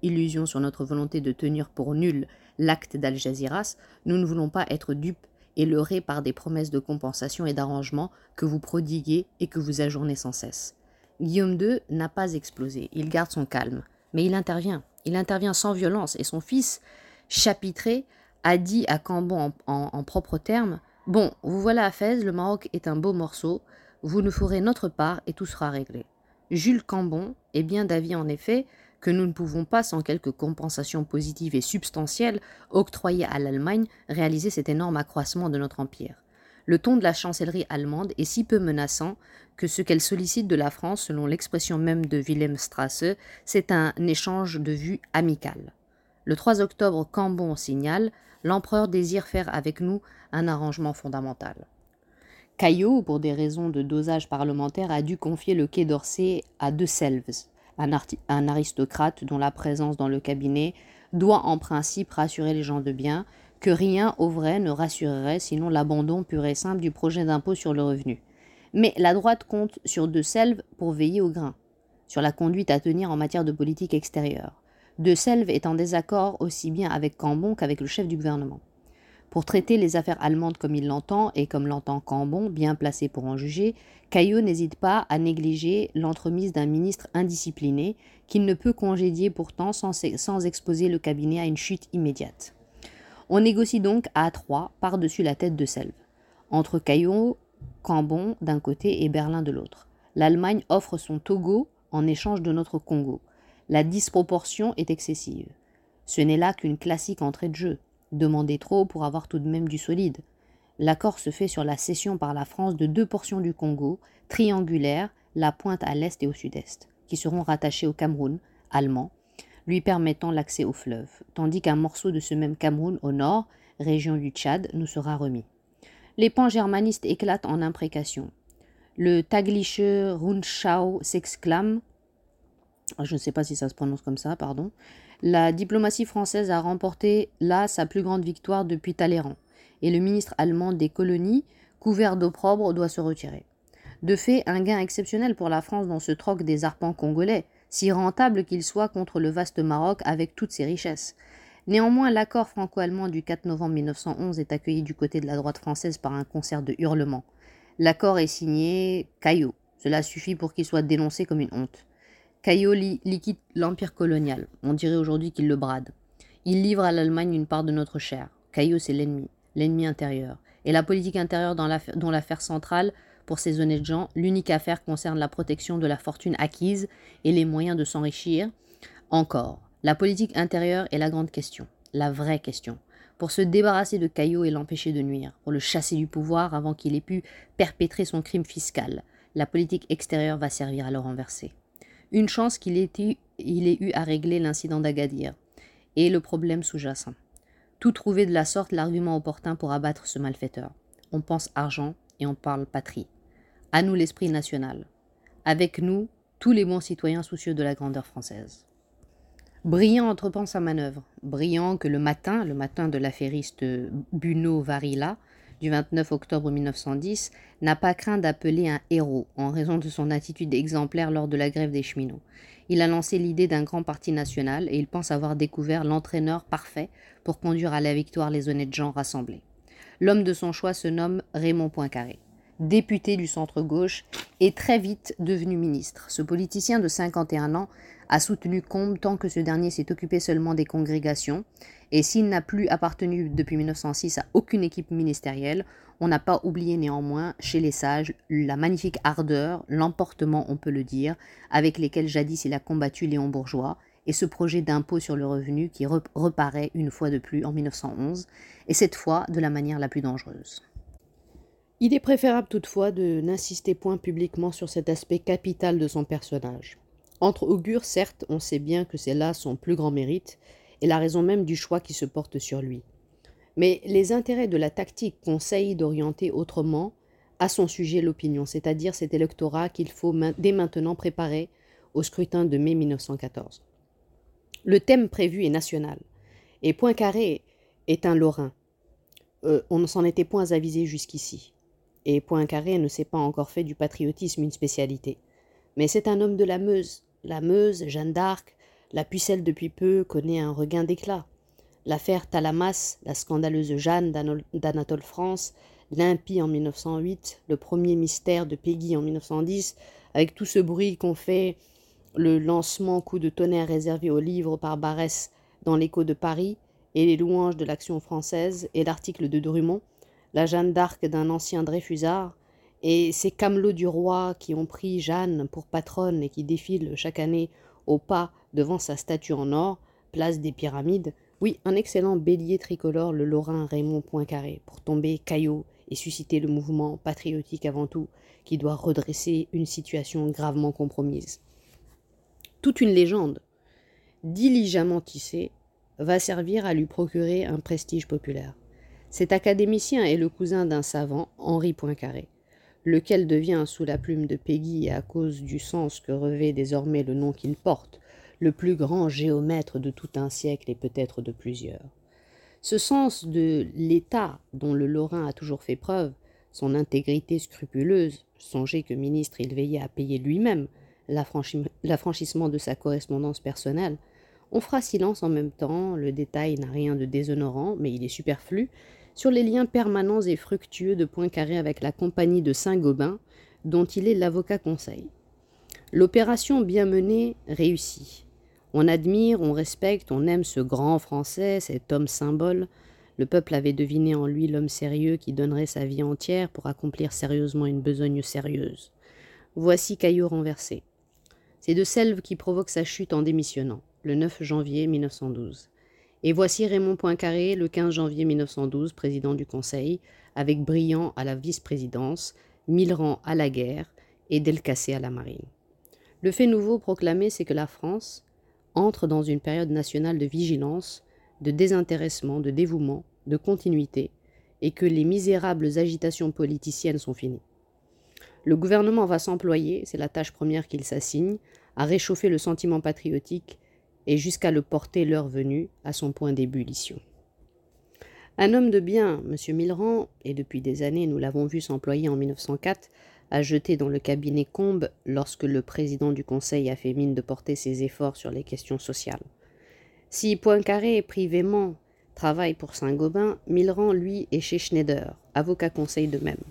illusion sur notre volonté de tenir pour nul l'acte d'Al Jaziras, nous ne voulons pas être dupes et leurré par des promesses de compensation et d'arrangement que vous prodiguez et que vous ajournez sans cesse. Guillaume II n'a pas explosé, il garde son calme, mais il intervient. Il intervient sans violence et son fils, chapitré, a dit à Cambon en, en propres termes Bon, vous voilà à Fès, le Maroc est un beau morceau, vous nous ferez notre part et tout sera réglé. Jules Cambon est bien d'avis en effet que nous ne pouvons pas, sans quelques compensations positives et substantielles octroyées à l'Allemagne, réaliser cet énorme accroissement de notre empire. Le ton de la chancellerie allemande est si peu menaçant que ce qu'elle sollicite de la France, selon l'expression même de Wilhelm Strasse, c'est un échange de vues amical. Le 3 octobre, Cambon signale L'empereur désire faire avec nous un arrangement fondamental. Caillot, pour des raisons de dosage parlementaire, a dû confier le quai d'Orsay à De Selves, un, aristocrate dont la présence dans le cabinet doit en principe rassurer les gens de bien, que rien au vrai ne rassurerait sinon l'abandon pur et simple du projet d'impôt sur le revenu. Mais la droite compte sur De Selve pour veiller au grain, sur la conduite à tenir en matière de politique extérieure. De Selve est en désaccord aussi bien avec Cambon qu'avec le chef du gouvernement. Pour traiter les affaires allemandes comme il l'entend et comme l'entend Cambon, bien placé pour en juger, Caillot n'hésite pas à négliger l'entremise d'un ministre indiscipliné qu'il ne peut congédier pourtant sans, exposer le cabinet à une chute immédiate. On négocie donc à trois par-dessus la tête de Selve, entre Caillot, Cambon d'un côté et Berlin de l'autre. L'Allemagne offre son Togo en échange de notre Congo. La disproportion est excessive. Ce n'est là qu'une classique entrée de jeu. Demander trop pour avoir tout de même du solide. L'accord se fait sur la cession par la France de deux portions du Congo, triangulaires, la pointe à l'est et au sud-est, qui seront rattachées au Cameroun, allemand, lui permettant l'accès au fleuve, tandis qu'un morceau de ce même Cameroun au nord, région du Tchad, nous sera remis. Les pan-germanistes éclatent en imprécations. Le Tagliche Rundschau s'exclame je ne sais pas si ça se prononce comme ça, pardon. La diplomatie française a remporté là sa plus grande victoire depuis Talleyrand, et le ministre allemand des colonies, couvert d'opprobre, doit se retirer. De fait, un gain exceptionnel pour la France dans ce troc des arpents congolais, si rentable qu'il soit contre le vaste Maroc avec toutes ses richesses. Néanmoins, l'accord franco-allemand du 4 novembre 1911 est accueilli du côté de la droite française par un concert de hurlements. L'accord est signé Caillot. Cela suffit pour qu'il soit dénoncé comme une honte. Caillot liquide l'empire colonial. On dirait aujourd'hui qu'il le brade. Il livre à l'Allemagne une part de notre chair. Caillot, c'est l'ennemi, l'ennemi intérieur. Et la politique intérieure dans dont l'affaire centrale pour ces honnêtes gens, l'unique affaire concerne la protection de la fortune acquise et les moyens de s'enrichir. Encore, la politique intérieure est la grande question, la vraie question. Pour se débarrasser de Caillot et l'empêcher de nuire, pour le chasser du pouvoir avant qu'il ait pu perpétrer son crime fiscal, la politique extérieure va servir à le renverser. Une chance qu'il ait, ait eu à régler l'incident d'Agadir et le problème sous-jacent. Tout trouver de la sorte l'argument opportun pour abattre ce malfaiteur. On pense argent et on parle patrie. À nous l'esprit national. Avec nous, tous les bons citoyens soucieux de la grandeur française. Brillant entreprend sa manœuvre. Brillant que le matin, le matin de l'affairiste Buno Varilla, du 29 octobre 1910, n'a pas craint d'appeler un héros en raison de son attitude exemplaire lors de la grève des cheminots. Il a lancé l'idée d'un grand parti national et il pense avoir découvert l'entraîneur parfait pour conduire à la victoire les honnêtes gens rassemblés. L'homme de son choix se nomme Raymond Poincaré député du centre-gauche, est très vite devenu ministre. Ce politicien de 51 ans a soutenu Combe tant que ce dernier s'est occupé seulement des congrégations, et s'il n'a plus appartenu depuis 1906 à aucune équipe ministérielle, on n'a pas oublié néanmoins chez les sages la magnifique ardeur, l'emportement on peut le dire, avec lesquels jadis il a combattu Léon Bourgeois, et ce projet d'impôt sur le revenu qui reparaît une fois de plus en 1911, et cette fois de la manière la plus dangereuse. Il est préférable toutefois de n'insister point publiquement sur cet aspect capital de son personnage. Entre augures, certes, on sait bien que c'est là son plus grand mérite, et la raison même du choix qui se porte sur lui. Mais les intérêts de la tactique conseillent d'orienter autrement à son sujet l'opinion, c'est-à-dire cet électorat qu'il faut dès maintenant préparer au scrutin de mai 1914. Le thème prévu est national, et Poincaré est un Lorrain. Euh, on ne s'en était point avisé jusqu'ici et Poincaré ne s'est pas encore fait du patriotisme une spécialité. Mais c'est un homme de la Meuse. La Meuse, Jeanne d'Arc, la pucelle depuis peu connaît un regain d'éclat. L'affaire Talamas, la scandaleuse Jeanne d'Anatole France, l'impie en 1908, le premier mystère de Peggy en 1910, avec tout ce bruit qu'on fait, le lancement coup de tonnerre réservé aux livres par Barès dans l'écho de Paris, et les louanges de l'action française, et l'article de Drummond, la Jeanne d'Arc d'un ancien Dreyfusard, et ces camelots du roi qui ont pris Jeanne pour patronne et qui défilent chaque année au pas devant sa statue en or, place des pyramides, oui, un excellent bélier tricolore, le Lorrain Raymond Poincaré, pour tomber caillot et susciter le mouvement patriotique avant tout, qui doit redresser une situation gravement compromise. Toute une légende, diligemment tissée, va servir à lui procurer un prestige populaire. Cet académicien est le cousin d'un savant, Henri Poincaré, lequel devient, sous la plume de Peggy à cause du sens que revêt désormais le nom qu'il porte, le plus grand géomètre de tout un siècle et peut-être de plusieurs. Ce sens de l'état dont le Lorrain a toujours fait preuve, son intégrité scrupuleuse, songez que ministre il veillait à payer lui-même l'affranchissement de sa correspondance personnelle, on fera silence en même temps, le détail n'a rien de déshonorant, mais il est superflu, sur les liens permanents et fructueux de Poincaré avec la compagnie de Saint-Gobain, dont il est l'avocat conseil. L'opération bien menée réussit. On admire, on respecte, on aime ce grand Français, cet homme symbole. Le peuple avait deviné en lui l'homme sérieux qui donnerait sa vie entière pour accomplir sérieusement une besogne sérieuse. Voici Caillot renversé. C'est de Selve qui provoque sa chute en démissionnant, le 9 janvier 1912. Et voici Raymond Poincaré, le 15 janvier 1912, président du Conseil, avec Briand à la vice-présidence, Millerand à la guerre et Delcassé à la marine. Le fait nouveau proclamé, c'est que la France entre dans une période nationale de vigilance, de désintéressement, de dévouement, de continuité, et que les misérables agitations politiciennes sont finies. Le gouvernement va s'employer, c'est la tâche première qu'il s'assigne, à réchauffer le sentiment patriotique et jusqu'à le porter l'heure venue à son point d'ébullition. Un homme de bien, M. Millerand, et depuis des années nous l'avons vu s'employer en 1904 à jeter dans le cabinet Combes lorsque le président du Conseil a fait mine de porter ses efforts sur les questions sociales. Si Poincaré privément travaille pour Saint-Gobain, Millerand, lui, est chez Schneider, avocat conseil de même.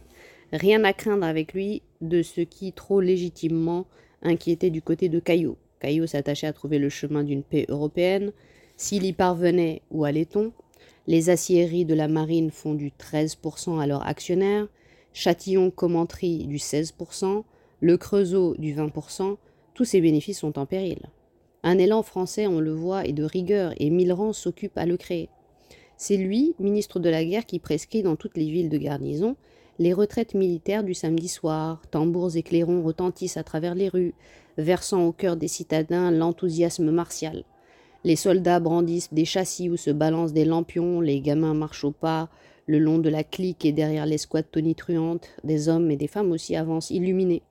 Rien à craindre avec lui de ce qui trop légitimement inquiétait du côté de Caillot, Caillot s'attachait à trouver le chemin d'une paix européenne. S'il y parvenait, où allait-on? Les aciéries de la marine font du 13% à leurs actionnaires, Châtillon Commentry du 16%, le Creusot du 20%, tous ces bénéfices sont en péril. Un élan français, on le voit, est de rigueur et Millerand s'occupe à le créer. C'est lui, ministre de la guerre, qui prescrit dans toutes les villes de garnison les retraites militaires du samedi soir, tambours et clairons retentissent à travers les rues, versant au cœur des citadins l'enthousiasme martial. Les soldats brandissent des châssis où se balancent des lampions, les gamins marchent au pas, le long de la clique et derrière l'escouade tonitruante, des hommes et des femmes aussi avancent illuminés.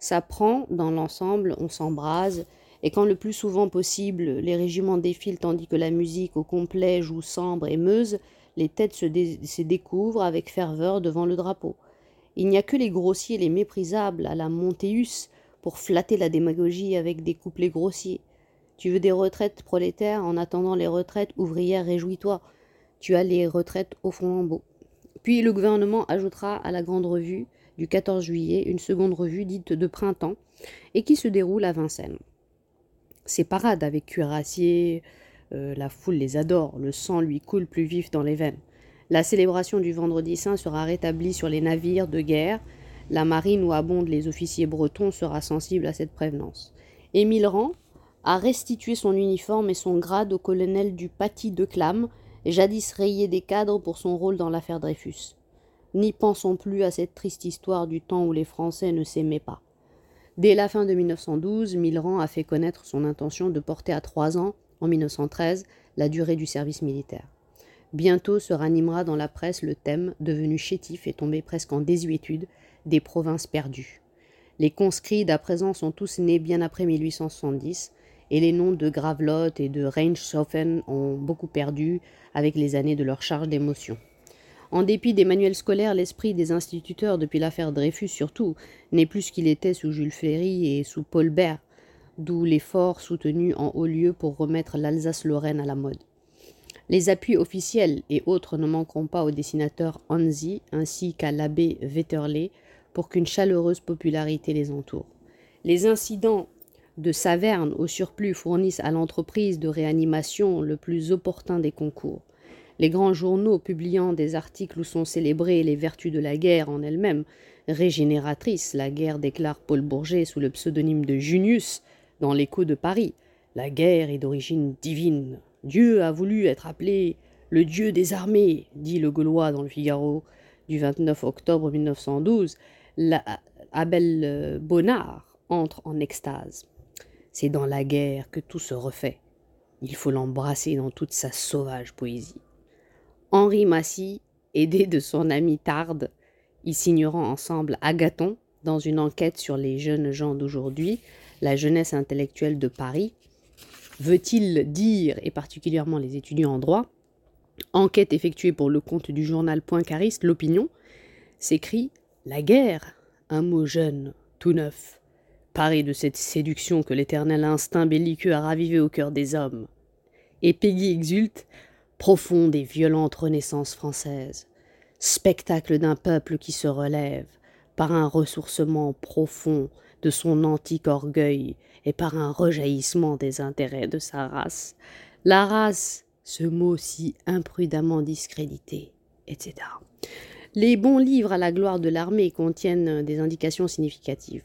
Ça prend, dans l'ensemble, on s'embrase, et quand le plus souvent possible les régiments défilent tandis que la musique au complet joue sambre et meuse, les têtes se, découvrent avec ferveur devant le drapeau. Il n'y a que les grossiers, les méprisables, à la Montéus, pour flatter la démagogie avec des couplets grossiers. Tu veux des retraites prolétaires en attendant les retraites ouvrières, réjouis-toi. Tu as les retraites au beau. Puis le gouvernement ajoutera à la grande revue du 14 juillet une seconde revue dite de printemps et qui se déroule à Vincennes. Ces parades avec cuirassiers, euh, la foule les adore, le sang lui coule plus vif dans les veines. La célébration du vendredi saint sera rétablie sur les navires de guerre. La marine où abondent les officiers bretons sera sensible à cette prévenance. Émile Rand a restitué son uniforme et son grade au colonel du Paty de Clam, jadis rayé des cadres pour son rôle dans l'affaire Dreyfus. N'y pensons plus à cette triste histoire du temps où les Français ne s'aimaient pas. Dès la fin de 1912, Millerand a fait connaître son intention de porter à trois ans en 1913 la durée du service militaire. Bientôt se ranimera dans la presse le thème, devenu chétif et tombé presque en désuétude, des provinces perdues. Les conscrits d'à présent sont tous nés bien après 1870, et les noms de Gravelotte et de Reinshofen ont beaucoup perdu avec les années de leur charge d'émotion. En dépit des manuels scolaires, l'esprit des instituteurs, depuis l'affaire Dreyfus surtout, n'est plus ce qu'il était sous Jules Ferry et sous Paul Bert, d'où l'effort soutenu en haut lieu pour remettre l'Alsace-Lorraine à la mode. Les appuis officiels et autres ne manqueront pas au dessinateur Hansi ainsi qu'à l'abbé Wetterley pour qu'une chaleureuse popularité les entoure. Les incidents de Saverne au surplus fournissent à l'entreprise de réanimation le plus opportun des concours. Les grands journaux publiant des articles où sont célébrées les vertus de la guerre en elle-même, régénératrice, la guerre déclare Paul Bourget sous le pseudonyme de Junius, dans l'écho de Paris. La guerre est d'origine divine. Dieu a voulu être appelé le Dieu des armées, dit le Gaulois dans le Figaro du 29 octobre 1912. La, Abel Bonnard entre en extase. C'est dans la guerre que tout se refait. Il faut l'embrasser dans toute sa sauvage poésie. Henri Massy, aidé de son ami Tarde, y signeront ensemble Agathon dans une enquête sur les jeunes gens d'aujourd'hui, la jeunesse intellectuelle de Paris, veut-il dire, et particulièrement les étudiants en droit, enquête effectuée pour le compte du journal Poincariste, L'Opinion, s'écrit La guerre, un mot jeune, tout neuf, paré de cette séduction que l'éternel instinct belliqueux a ravivé au cœur des hommes. Et Peggy exulte, profonde et violente renaissance française, spectacle d'un peuple qui se relève, par un ressourcement profond de son antique orgueil et par un rejaillissement des intérêts de sa race. La race ce mot si imprudemment discrédité, etc. Les bons livres à la gloire de l'armée contiennent des indications significatives.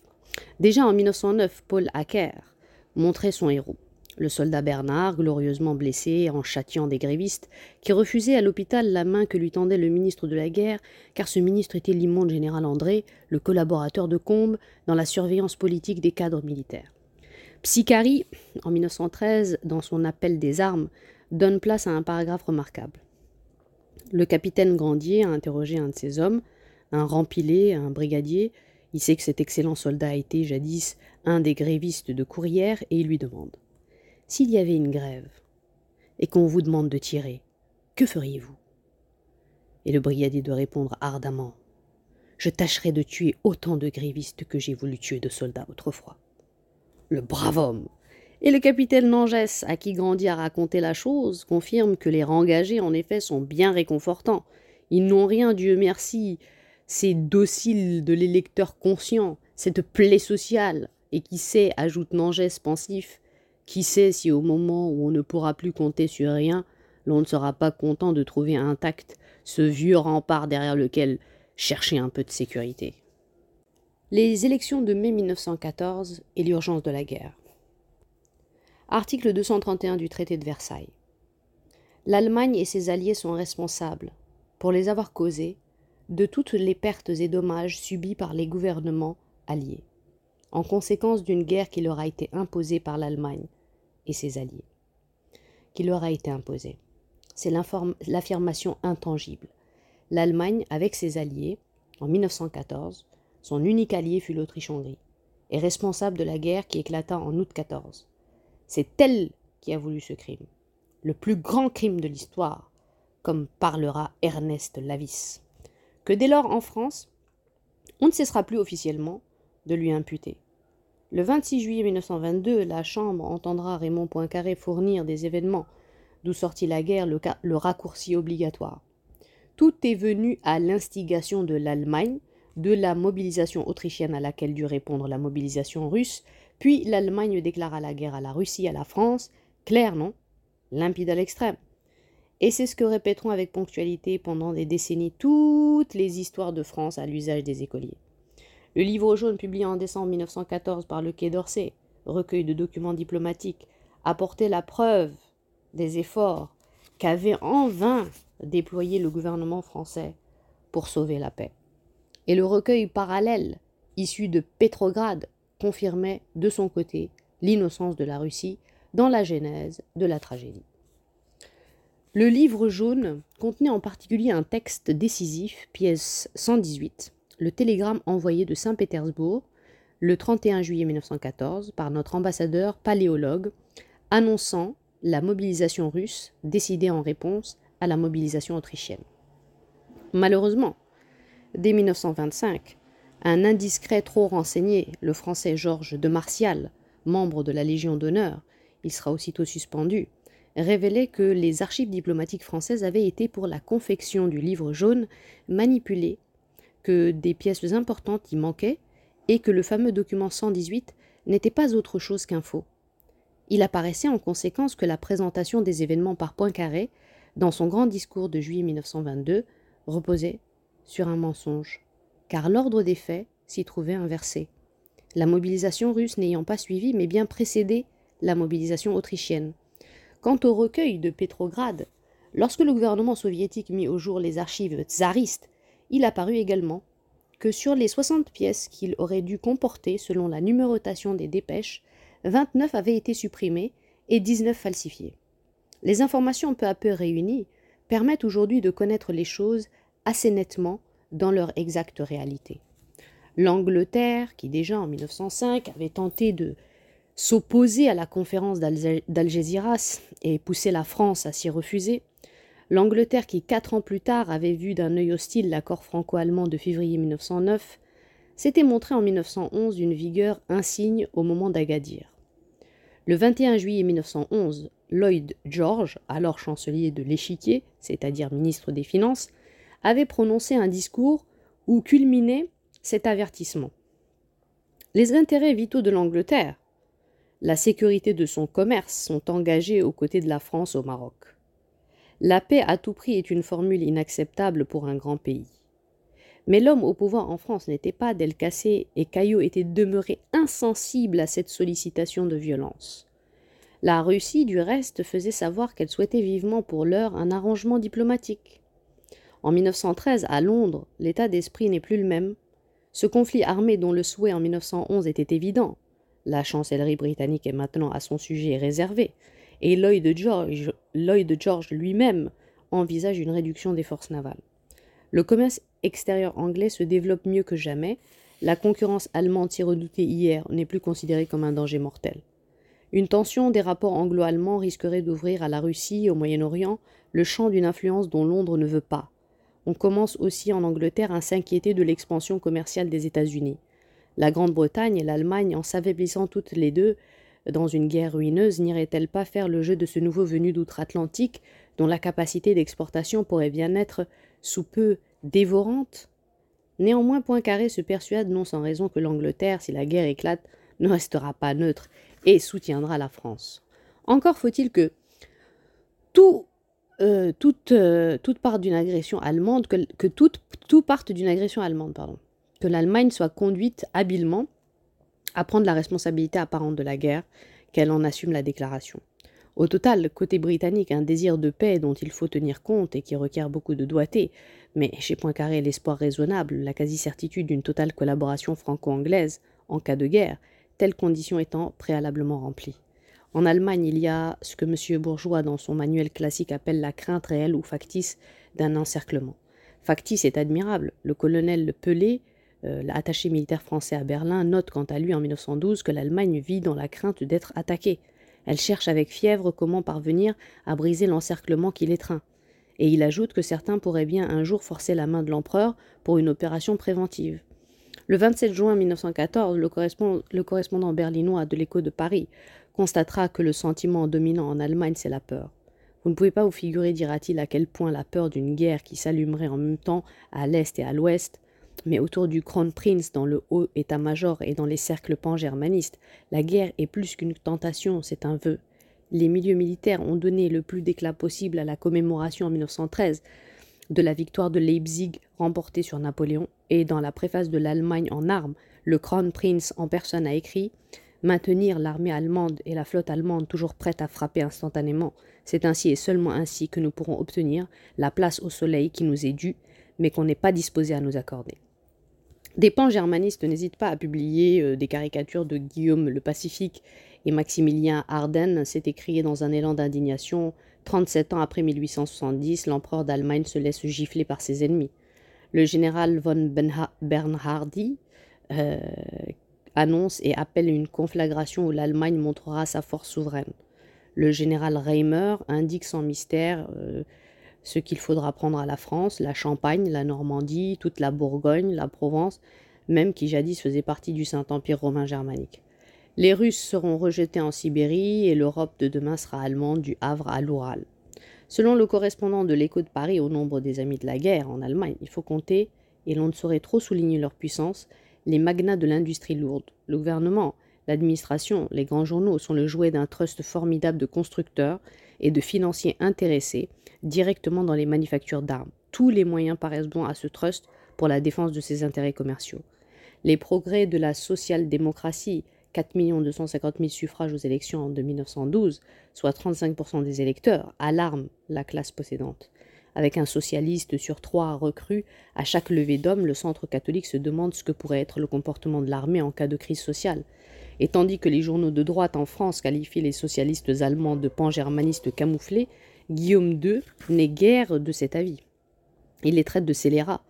Déjà en 1909, Paul Hacker montrait son héros, le soldat Bernard, glorieusement blessé en châtiant des grévistes, qui refusaient à l'hôpital la main que lui tendait le ministre de la guerre, car ce ministre était l'immonde général André, le collaborateur de Combes dans la surveillance politique des cadres militaires. Psychari, en 1913, dans son appel des armes, donne place à un paragraphe remarquable. Le capitaine Grandier a interrogé un de ses hommes, un rempilé, un brigadier. Il sait que cet excellent soldat a été jadis un des grévistes de Courrières et il lui demande S'il y avait une grève et qu'on vous demande de tirer, que feriez-vous? Et le brigadier doit répondre ardemment Je tâcherai de tuer autant de grévistes que j'ai voulu tuer de soldats autrefois. Le brave homme et le capitaine Nangès, à qui Grandier a raconté la chose, confirme que les rengagés, en effet, sont bien réconfortants. Ils n'ont rien, Dieu merci, ces dociles de l'électeur conscient, cette plaie sociale. Et qui sait, ajoute Nangès pensif, qui sait si au moment où on ne pourra plus compter sur rien, l'on ne sera pas content de trouver intact ce vieux rempart derrière lequel chercher un peu de sécurité. Les élections de mai 1914 et l'urgence de la guerre. Article 231 du traité de Versailles. L'Allemagne et ses alliés sont responsables, pour les avoir causés, de toutes les pertes et dommages subis par les gouvernements alliés, en conséquence d'une guerre qui leur a été imposée par l'Allemagne et ses alliés. Qui leur a été imposée. C'est l'affirmation intangible. L'Allemagne, avec ses alliés, en 1914, son unique allié fut l'Autriche-Hongrie, est responsable de la guerre qui éclata en août 14 c'est elle qui a voulu ce crime, le plus grand crime de l'histoire, comme parlera Ernest Lavis, que dès lors en France, on ne cessera plus officiellement de lui imputer. Le 26 juillet 1922, la Chambre entendra Raymond Poincaré fournir des événements d'où sortit la guerre le, raccourci obligatoire. Tout est venu à l'instigation de l'Allemagne, de la mobilisation autrichienne à laquelle dut répondre la mobilisation russe, puis l'Allemagne déclara la guerre à la Russie, à la France, clair, non? Limpide à l'extrême. Et c'est ce que répéteront avec ponctualité pendant des décennies toutes les histoires de France à l'usage des écoliers. Le livre jaune publié en décembre 1914 par le Quai d'Orsay, recueil de documents diplomatiques, apportait la preuve des efforts qu'avait en vain déployé le gouvernement français pour sauver la paix. Et le recueil parallèle, issu de Pétrograd, confirmait de son côté l'innocence de la Russie dans la genèse de la tragédie. Le livre jaune contenait en particulier un texte décisif, pièce 118, le télégramme envoyé de Saint-Pétersbourg le 31 juillet 1914 par notre ambassadeur paléologue annonçant la mobilisation russe décidée en réponse à la mobilisation autrichienne. Malheureusement, dès 1925, un indiscret trop renseigné, le français Georges de Martial, membre de la Légion d'honneur, il sera aussitôt suspendu, révélait que les archives diplomatiques françaises avaient été pour la confection du livre jaune manipulées, que des pièces importantes y manquaient et que le fameux document 118 n'était pas autre chose qu'un faux. Il apparaissait en conséquence que la présentation des événements par Poincaré, dans son grand discours de juillet 1922, reposait sur un mensonge car l'ordre des faits s'y trouvait inversé. La mobilisation russe n'ayant pas suivi, mais bien précédé la mobilisation autrichienne. Quant au recueil de Pétrograd, lorsque le gouvernement soviétique mit au jour les archives tsaristes, il apparut également que sur les 60 pièces qu'il aurait dû comporter selon la numérotation des dépêches, 29 avaient été supprimées et 19 falsifiées. Les informations peu à peu réunies permettent aujourd'hui de connaître les choses assez nettement dans leur exacte réalité. L'Angleterre, qui déjà en 1905 avait tenté de s'opposer à la conférence d'Algésiras et pousser la France à s'y refuser, l'Angleterre qui quatre ans plus tard avait vu d'un œil hostile l'accord franco-allemand de février 1909, s'était montrée en 1911 d'une vigueur insigne au moment d'Agadir. Le 21 juillet 1911, Lloyd George, alors chancelier de l'Échiquier, c'est-à-dire ministre des Finances, avait prononcé un discours où culminait cet avertissement. Les intérêts vitaux de l'Angleterre, la sécurité de son commerce sont engagés aux côtés de la France au Maroc. La paix à tout prix est une formule inacceptable pour un grand pays. Mais l'homme au pouvoir en France n'était pas Delcassé et Caillot était demeuré insensible à cette sollicitation de violence. La Russie, du reste, faisait savoir qu'elle souhaitait vivement pour l'heure un arrangement diplomatique. En 1913, à Londres, l'état d'esprit n'est plus le même. Ce conflit armé dont le souhait en 1911 était évident, la chancellerie britannique est maintenant à son sujet réservé, et l'œil de George, George lui-même envisage une réduction des forces navales. Le commerce extérieur anglais se développe mieux que jamais. La concurrence allemande si redoutée hier n'est plus considérée comme un danger mortel. Une tension des rapports anglo-allemands risquerait d'ouvrir à la Russie, au Moyen-Orient, le champ d'une influence dont Londres ne veut pas. On commence aussi en Angleterre à s'inquiéter de l'expansion commerciale des États-Unis. La Grande-Bretagne et l'Allemagne, en s'affaiblissant toutes les deux dans une guerre ruineuse, n'iraient-elles pas faire le jeu de ce nouveau venu d'outre-Atlantique, dont la capacité d'exportation pourrait bien être sous peu dévorante? Néanmoins, Poincaré se persuade non sans raison que l'Angleterre, si la guerre éclate, ne restera pas neutre et soutiendra la France. Encore faut-il que tout, euh, toute, euh, toute part d'une agression allemande, parte d'une agression allemande, pardon, que l'Allemagne soit conduite habilement à prendre la responsabilité apparente de la guerre, qu'elle en assume la déclaration. Au total, côté britannique, un désir de paix dont il faut tenir compte et qui requiert beaucoup de doigté, mais chez Poincaré l'espoir raisonnable, la quasi-certitude d'une totale collaboration franco-anglaise en cas de guerre, telle condition étant préalablement remplie. En Allemagne, il y a ce que M. Bourgeois, dans son manuel classique, appelle la crainte réelle ou factice d'un encerclement. Factice est admirable. Le colonel Pelé, euh, l'attaché militaire français à Berlin, note quant à lui en 1912 que l'Allemagne vit dans la crainte d'être attaquée. Elle cherche avec fièvre comment parvenir à briser l'encerclement qui l'étreint. Et il ajoute que certains pourraient bien un jour forcer la main de l'empereur pour une opération préventive. Le 27 juin 1914, le, correspondant, berlinois de l'écho de Paris constatera que le sentiment dominant en Allemagne, c'est la peur. Vous ne pouvez pas vous figurer, dira-t-il, à quel point la peur d'une guerre qui s'allumerait en même temps à l'est et à l'ouest, mais autour du Kronprinz, dans le haut état-major et dans les cercles pan-germanistes, la guerre est plus qu'une tentation, c'est un vœu. Les milieux militaires ont donné le plus d'éclat possible à la commémoration en 1913 de la victoire de Leipzig remportée sur Napoléon, et dans la préface de l'Allemagne en armes, le Kronprinz en personne a écrit Maintenir l'armée allemande et la flotte allemande toujours prête à frapper instantanément, c'est ainsi et seulement ainsi que nous pourrons obtenir la place au soleil qui nous est due, mais qu'on n'est pas disposé à nous accorder. Des pans germanistes n'hésitent pas à publier euh, des caricatures de Guillaume le Pacifique et Maximilien Ardennes s'est écrié dans un élan d'indignation 37 ans après 1870, l'empereur d'Allemagne se laisse gifler par ses ennemis. Le général von Bernhardi euh, annonce et appelle une conflagration où l'Allemagne montrera sa force souveraine. Le général Reimer indique sans mystère euh, ce qu'il faudra prendre à la France, la Champagne, la Normandie, toute la Bourgogne, la Provence, même qui jadis faisait partie du Saint-Empire romain germanique. Les Russes seront rejetés en Sibérie et l'Europe de demain sera allemande du Havre à l'Oural. Selon le correspondant de l'écho de Paris au nombre des amis de la guerre en Allemagne, il faut compter, et l'on ne saurait trop souligner leur puissance, les magnats de l'industrie lourde. Le gouvernement, l'administration, les grands journaux sont le jouet d'un trust formidable de constructeurs et de financiers intéressés directement dans les manufactures d'armes. Tous les moyens paraissent bons à ce trust pour la défense de ses intérêts commerciaux. Les progrès de la social-démocratie 4 250 000 suffrages aux élections en 1912, soit 35% des électeurs, alarment la classe possédante. Avec un socialiste sur trois recrues, à chaque levée d'hommes, le centre catholique se demande ce que pourrait être le comportement de l'armée en cas de crise sociale. Et tandis que les journaux de droite en France qualifient les socialistes allemands de pan-germanistes camouflés, Guillaume II n'est guère de cet avis. Il les traite de scélérats,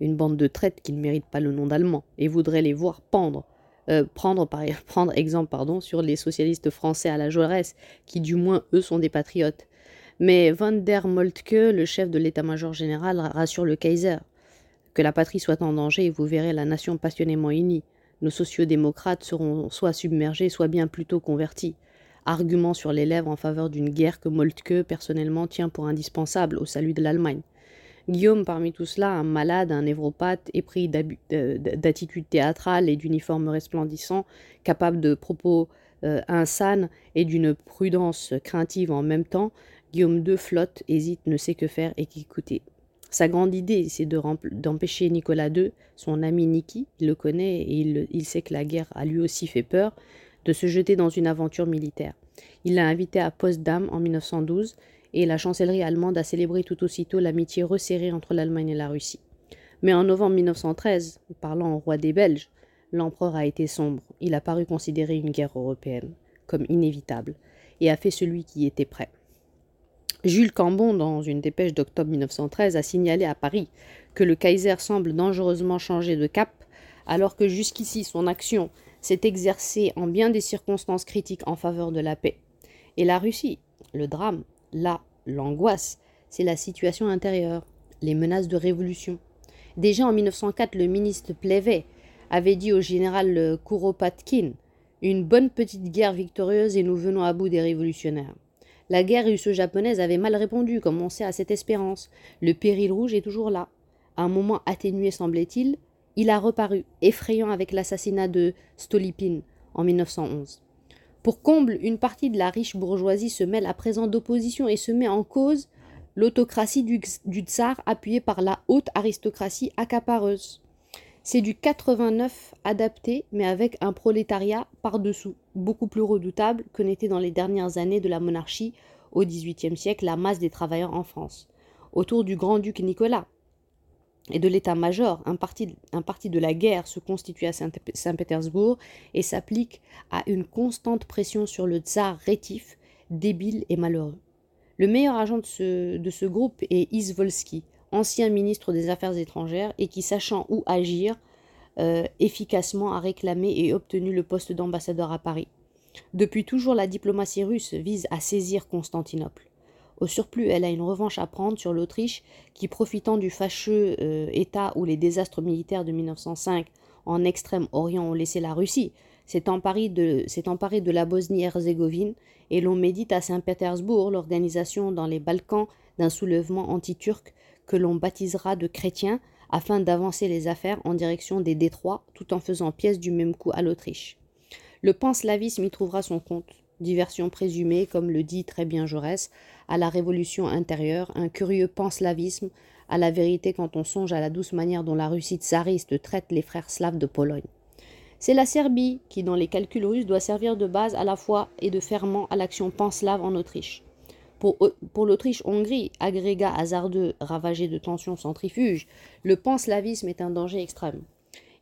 une bande de traites qui ne méritent pas le nom d'Allemands, et voudrait les voir pendre euh, prendre, par, exemple pardon, sur les socialistes français à la Jaurès, qui du moins eux sont des patriotes. Mais Van der Moltke, le chef de l'état-major général, rassure le Kaiser. Que la patrie soit en danger vous verrez la nation passionnément unie. Nos sociodémocrates seront soit submergés, soit bien plutôt convertis. Argument sur les lèvres en faveur d'une guerre que Moltke personnellement tient pour indispensable au salut de l'Allemagne. Guillaume, parmi tout cela, un malade, un névropathe, épris d'attitude théâtrale et d'uniformes resplendissants, capable de propos euh, insanes et d'une prudence craintive en même temps, Guillaume II flotte, hésite, ne sait que faire et qu'écouter. Sa grande idée, c'est d'empêcher Nicolas II, son ami Niki, il le connaît et il, sait que la guerre a lui aussi fait peur, de se jeter dans une aventure militaire. Il l'a invité à Potsdam en 1912 et la chancellerie allemande a célébré tout aussitôt l'amitié resserrée entre l'Allemagne et la Russie. Mais en novembre 1913, parlant au roi des Belges, l'empereur a été sombre. Il a paru considérer une guerre européenne comme inévitable et a fait celui qui était prêt. Jules Cambon, dans une dépêche d'octobre 1913, a signalé à Paris que le Kaiser semble dangereusement changer de cap, alors que jusqu'ici son action s'est exercée en bien des circonstances critiques en faveur de la paix. Et la Russie, le drame, là, l'angoisse, c'est la situation intérieure, les menaces de révolution. Déjà en 1904, le ministre Plevet avait dit au général Kuropatkin Une bonne petite guerre victorieuse et nous venons à bout des révolutionnaires. La guerre russo-japonaise avait mal répondu, comme on sait, à cette espérance. Le péril rouge est toujours là. À un moment atténué, semblait-il, il a reparu, effrayant avec l'assassinat de Stolypine en 1911. Pour comble, une partie de la riche bourgeoisie se mêle à présent d'opposition et se met en cause l'autocratie du, du tsar appuyée par la haute aristocratie accapareuse. C'est du 89 adapté, mais avec un prolétariat par-dessous, beaucoup plus redoutable que n'était dans les dernières années de la monarchie au XVIIIe siècle la masse des travailleurs en France. Autour du grand-duc Nicolas et de l'état-major, un parti, de la guerre se constitue à Saint-Pétersbourg et s'applique à une constante pression sur le tsar rétif, débile et malheureux. Le meilleur agent de ce, de ce groupe est Izvolsky, ancien ministre des Affaires étrangères et qui, sachant où agir, euh, efficacement a réclamé et obtenu le poste d'ambassadeur à Paris. Depuis toujours, la diplomatie russe vise à saisir Constantinople. Au surplus, elle a une revanche à prendre sur l'Autriche qui, profitant du fâcheux euh, état où les désastres militaires de 1905 en Extrême-Orient ont laissé la Russie, s'est emparé de, de la Bosnie-Herzégovine et l'on médite à Saint-Pétersbourg l'organisation dans les Balkans d'un soulèvement anti-turc que l'on baptisera de chrétien afin d'avancer les affaires en direction des détroits tout en faisant pièce du même coup à l'Autriche. Le panslavisme y trouvera son compte, diversion présumée, comme le dit très bien Jaurès, à la révolution intérieure, un curieux panslavisme à la vérité quand on songe à la douce manière dont la Russie tsariste traite les frères slaves de Pologne. C'est la Serbie qui, dans les calculs russes, doit servir de base à la fois et de ferment à l'action panslave en Autriche. Pour, l'Autriche-Hongrie, agrégat hasardeux ravagé de tensions centrifuges, le panslavisme est un danger extrême.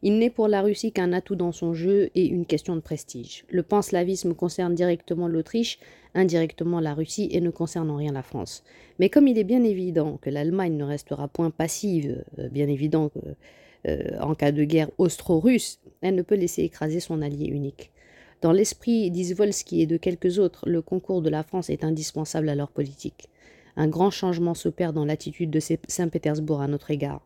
Il n'est pour la Russie qu'un atout dans son jeu et une question de prestige. Le panslavisme concerne directement l'Autriche, indirectement la Russie et ne concerne en rien la France. Mais comme il est bien évident que l'Allemagne ne restera point passive, euh, bien évident que, euh, en cas de guerre austro-russe, elle ne peut laisser écraser son allié unique. Dans l'esprit d'Izvolsky et de quelques autres, le concours de la France est indispensable à leur politique. Un grand changement s'opère dans l'attitude de Saint-Pétersbourg à notre égard.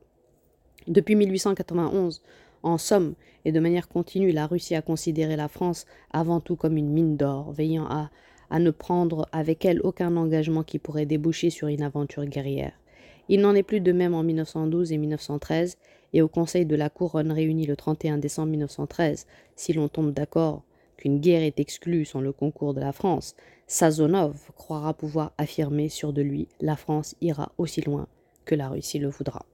Depuis 1891, en somme et de manière continue, la Russie a considéré la France avant tout comme une mine d'or, veillant à, à ne prendre avec elle aucun engagement qui pourrait déboucher sur une aventure guerrière. Il n'en est plus de même en 1912 et 1913, et au Conseil de la Couronne réuni le 31 décembre 1913, si l'on tombe d'accord qu'une guerre est exclue sans le concours de la France, Sazonov croira pouvoir affirmer sûr de lui la France ira aussi loin que la Russie le voudra.